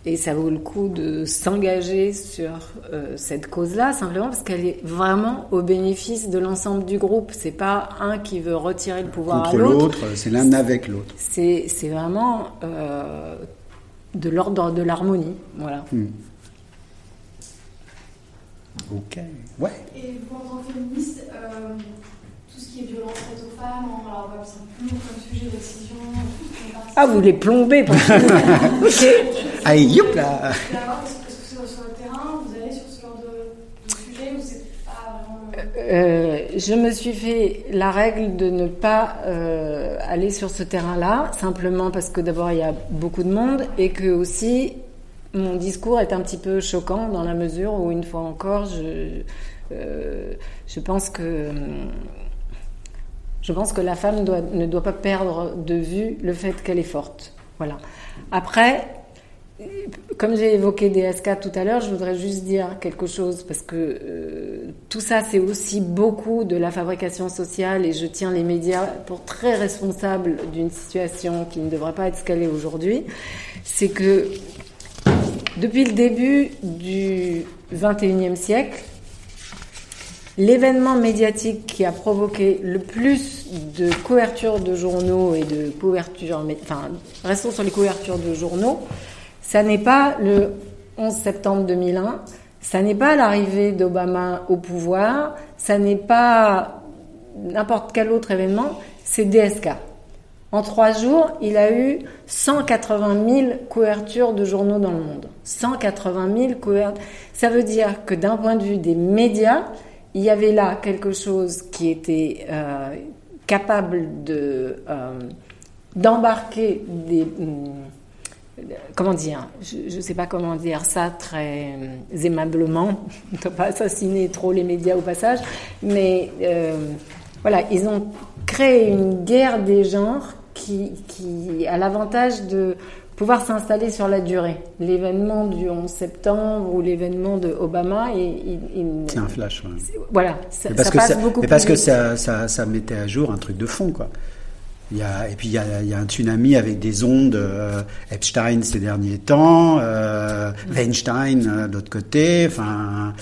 Et ça vaut le coup de s'engager sur euh, cette cause-là, simplement parce qu'elle est vraiment au bénéfice de l'ensemble du groupe. C'est pas un qui veut retirer le pouvoir Contre à l'autre. c'est l'un avec l'autre. C'est c'est vraiment euh, de l'ordre de l'harmonie. Voilà. Hmm. Ok. Ouais. Et vous, en tant que féministe, euh, qui est violence faite aux femmes, on- alors va c'est long comme sujet d'excision, Ah, vous les plombez pour Ok. Allez, youp là Est-ce que c'est sur le terrain, vous allez sur ce genre de, de sujet ou c'est pas vraiment. le- euh, je me suis fait la règle de ne pas euh, aller sur ce terrain-là, simplement parce que d'abord il y a beaucoup de monde et que aussi mon discours est un petit peu choquant dans la mesure où une fois encore je, euh, je pense que je pense que la femme ne doit pas perdre de vue le fait qu'elle est forte. Voilà. Après, comme j'ai évoqué DSK tout à l'heure, je voudrais juste dire quelque chose parce que euh, tout ça, c'est aussi beaucoup de la fabrication sociale et je tiens les médias pour très responsables d'une situation qui ne devrait pas être ce qu'elle est aujourd'hui. C'est que depuis le début du 21e siècle, l'événement médiatique qui a provoqué le plus de couvertures de journaux et de couvertures, enfin, restons sur les couvertures de journaux, ça n'est pas le 11 septembre 2001, ça n'est pas l'arrivée d'Obama au pouvoir, ça n'est pas n'importe quel autre événement, c'est DSK. En trois jours, il a eu 180 000 couvertures de journaux dans le monde. 180 000 couvertures. Ça veut dire que d'un point de vue des médias, il y avait là quelque chose qui était euh, capable de euh, d'embarquer des hum, comment dire je ne sais pas comment dire ça très euh, aimablement. Ne pas assassiner trop les médias au passage mais euh, voilà ils ont créé une guerre des genres qui, qui a l'avantage de pouvoir s'installer sur la durée. L'événement du 11 septembre ou l'événement de Obama, il, il- C'est un flash. ouais. voilà, ça, parce ça que, passe ça, beaucoup mais parce plus que ça, ça, ça mettait à jour un truc de fond, quoi. Il y a, et puis il y, a, il y a un tsunami avec des ondes euh, Epstein ces derniers temps, euh, Weinstein euh, de l'autre côté. Enfin,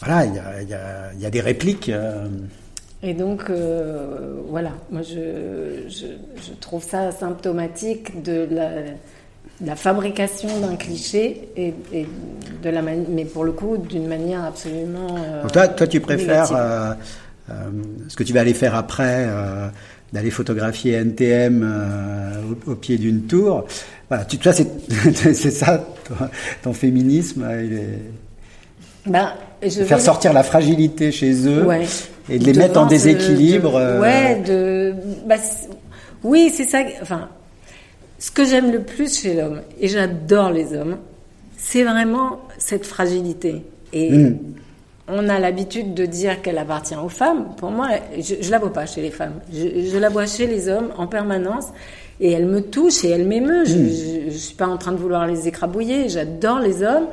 voilà, il y a, il y a, il y a des répliques. euh, Et donc, voilà, moi je, je, je trouve ça symptomatique de la, la fabrication d'un cliché, et, et de la mais pour le coup d'une manière absolument. euh, Donc toi, toi, tu préfères euh, euh, ce que tu vas aller faire après, d'aller photographier NTM au, au pied d'une tour. Voilà, tu, toi, c'est c'est ça, ton, ton féminisme. Il est Ben, je faire sortir la fragilité chez eux Ouais. et de les Devant mettre en déséquilibre. de- Ouais, de. bah, oui, c'est ça. Enfin, ce que j'aime le plus chez l'homme, et j'adore les hommes, c'est vraiment cette fragilité. Et Mm. on a l'habitude de dire qu'elle appartient aux femmes. Pour moi, je, je la vois pas chez les femmes. Je, je la vois chez les hommes en permanence. Et elle me touche et elle m'émeut. Je, je, je suis pas en train de vouloir les écrabouiller. J'adore les hommes.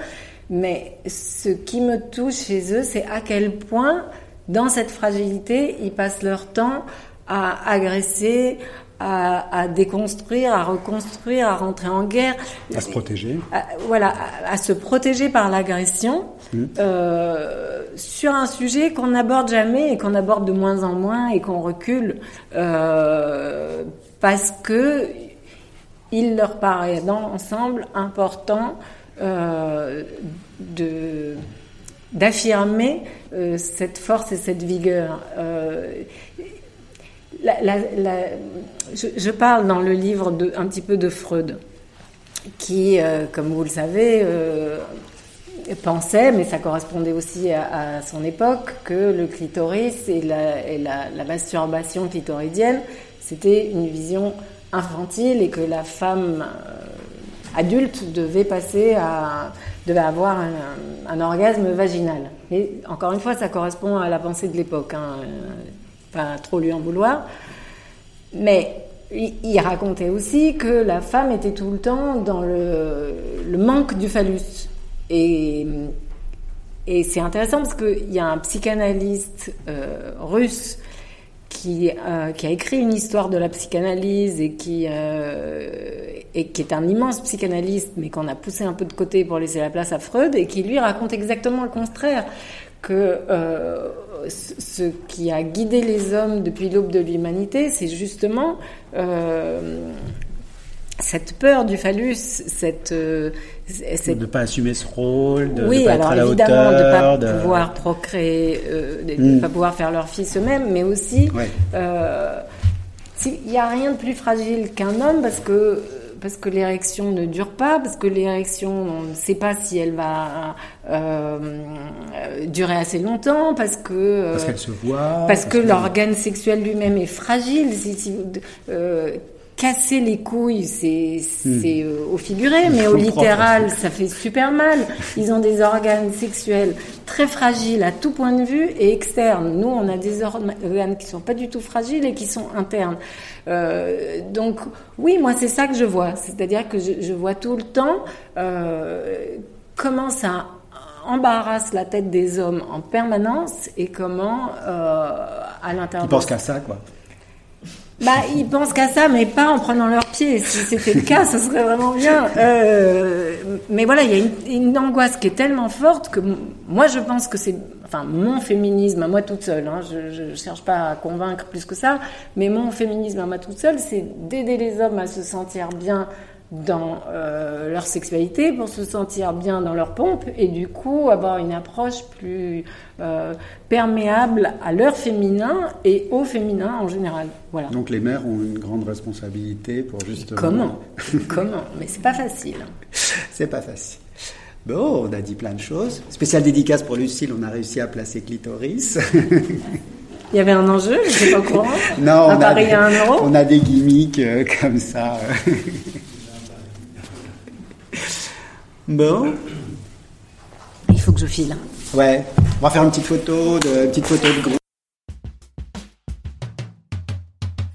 Mais ce qui me touche chez eux, c'est à quel point, dans cette fragilité, ils passent leur temps à agresser, à, à déconstruire, à reconstruire, à rentrer en guerre. à se protéger. À- voilà, à, à se protéger par l'agression euh, sur un sujet qu'on n'aborde jamais et qu'on aborde de moins en moins et qu'on recule euh, parce que il leur paraît dans l'ensemble important euh, de d'affirmer cette force et cette vigueur. Je, parle dans le livre un petit peu de Freud, qui, euh, comme vous le savez, euh, pensait, mais ça correspondait aussi à, son époque, que le clitoris et la, masturbation clitoridienne, c'était une vision infantile et que la femme euh, adulte devait passer devait avoir un, orgasme vaginal. Et encore une fois, ça correspond à la pensée de l'époque, hein, pas trop lui en vouloir. Mais il racontait aussi que la femme était tout le temps dans le, manque du phallus. Et, et c'est intéressant parce qu'il y a un psychanalyste euh, russe qui, euh, qui a écrit une histoire de la psychanalyse et qui, euh, et qui est un immense psychanalyste, mais qu'on a poussé un peu de côté pour laisser la place à Freud, et qui lui raconte exactement le contraire, que ce qui a guidé les hommes depuis l'aube de l'humanité, c'est justement euh, cette peur du phallus, cette, euh, cette De ne pas assumer ce rôle, de ne oui, pas alors être à la évidemment hauteur. de ne pas pouvoir procréer, euh, de Mm. ne pas pouvoir faire leur fils eux-mêmes, mais aussi Ouais. il n'y a rien de plus fragile qu'un homme parce que parce que l'érection ne dure pas, parce que l'érection, on ne sait pas si elle va euh, euh, durer assez longtemps, parce que euh, Parce qu'elle se voit. parce que l'organe sexuel lui-même est fragile. Si- si vous- euh, casser les couilles, c'est c'est euh, au figuré, mais au Hmm. Littéral, ça fait super mal. Ils ont des organes sexuels très fragiles à tout point de vue et externes. Nous, on a des organes qui sont pas du tout fragiles et qui sont internes. Euh, donc, oui, moi, c'est ça que je vois. C'est-à-dire que je, je vois tout le temps euh, comment ça embarrasse la tête des hommes en permanence et comment à l'intérieur Ils pensent qu'à ça, quoi. Bah, ils pensent qu'à ça, mais pas en prenant leurs pieds. Si c'était le cas, ce serait vraiment bien. Euh, mais voilà, il y a une, angoisse qui est tellement forte que moi, je pense que c'est, enfin, mon féminisme à moi toute seule. Hein, je, je cherche pas à convaincre plus que ça, mais mon féminisme à moi toute seule, c'est d'aider les hommes à se sentir bien dans euh, leur sexualité pour se sentir bien dans leur pompe et du coup avoir une approche plus euh, perméable à leur féminin et au féminin en général. Voilà. Donc les mères ont une grande responsabilité pour justement. Comment? Comment? Mais c'est pas facile. C'est pas facile. Bon, on a dit plein de choses. Spéciale dédicace pour Lucille, on a réussi à placer clitoris. Il y avait un enjeu, je suis pas au courant. non, on a, des, un euro? on a des gimmicks euh, comme ça. bon, Il faut que je file. ouais, on va faire une petite photo de, une petite photo de groupe.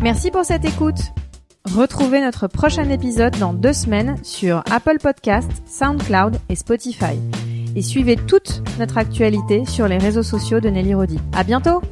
Merci pour cette écoute. Retrouvez notre prochain épisode dans deux semaines sur Apple Podcast, SoundCloud et Spotify. Et suivez toute notre actualité sur les réseaux sociaux de Nelly Rodi. À bientôt!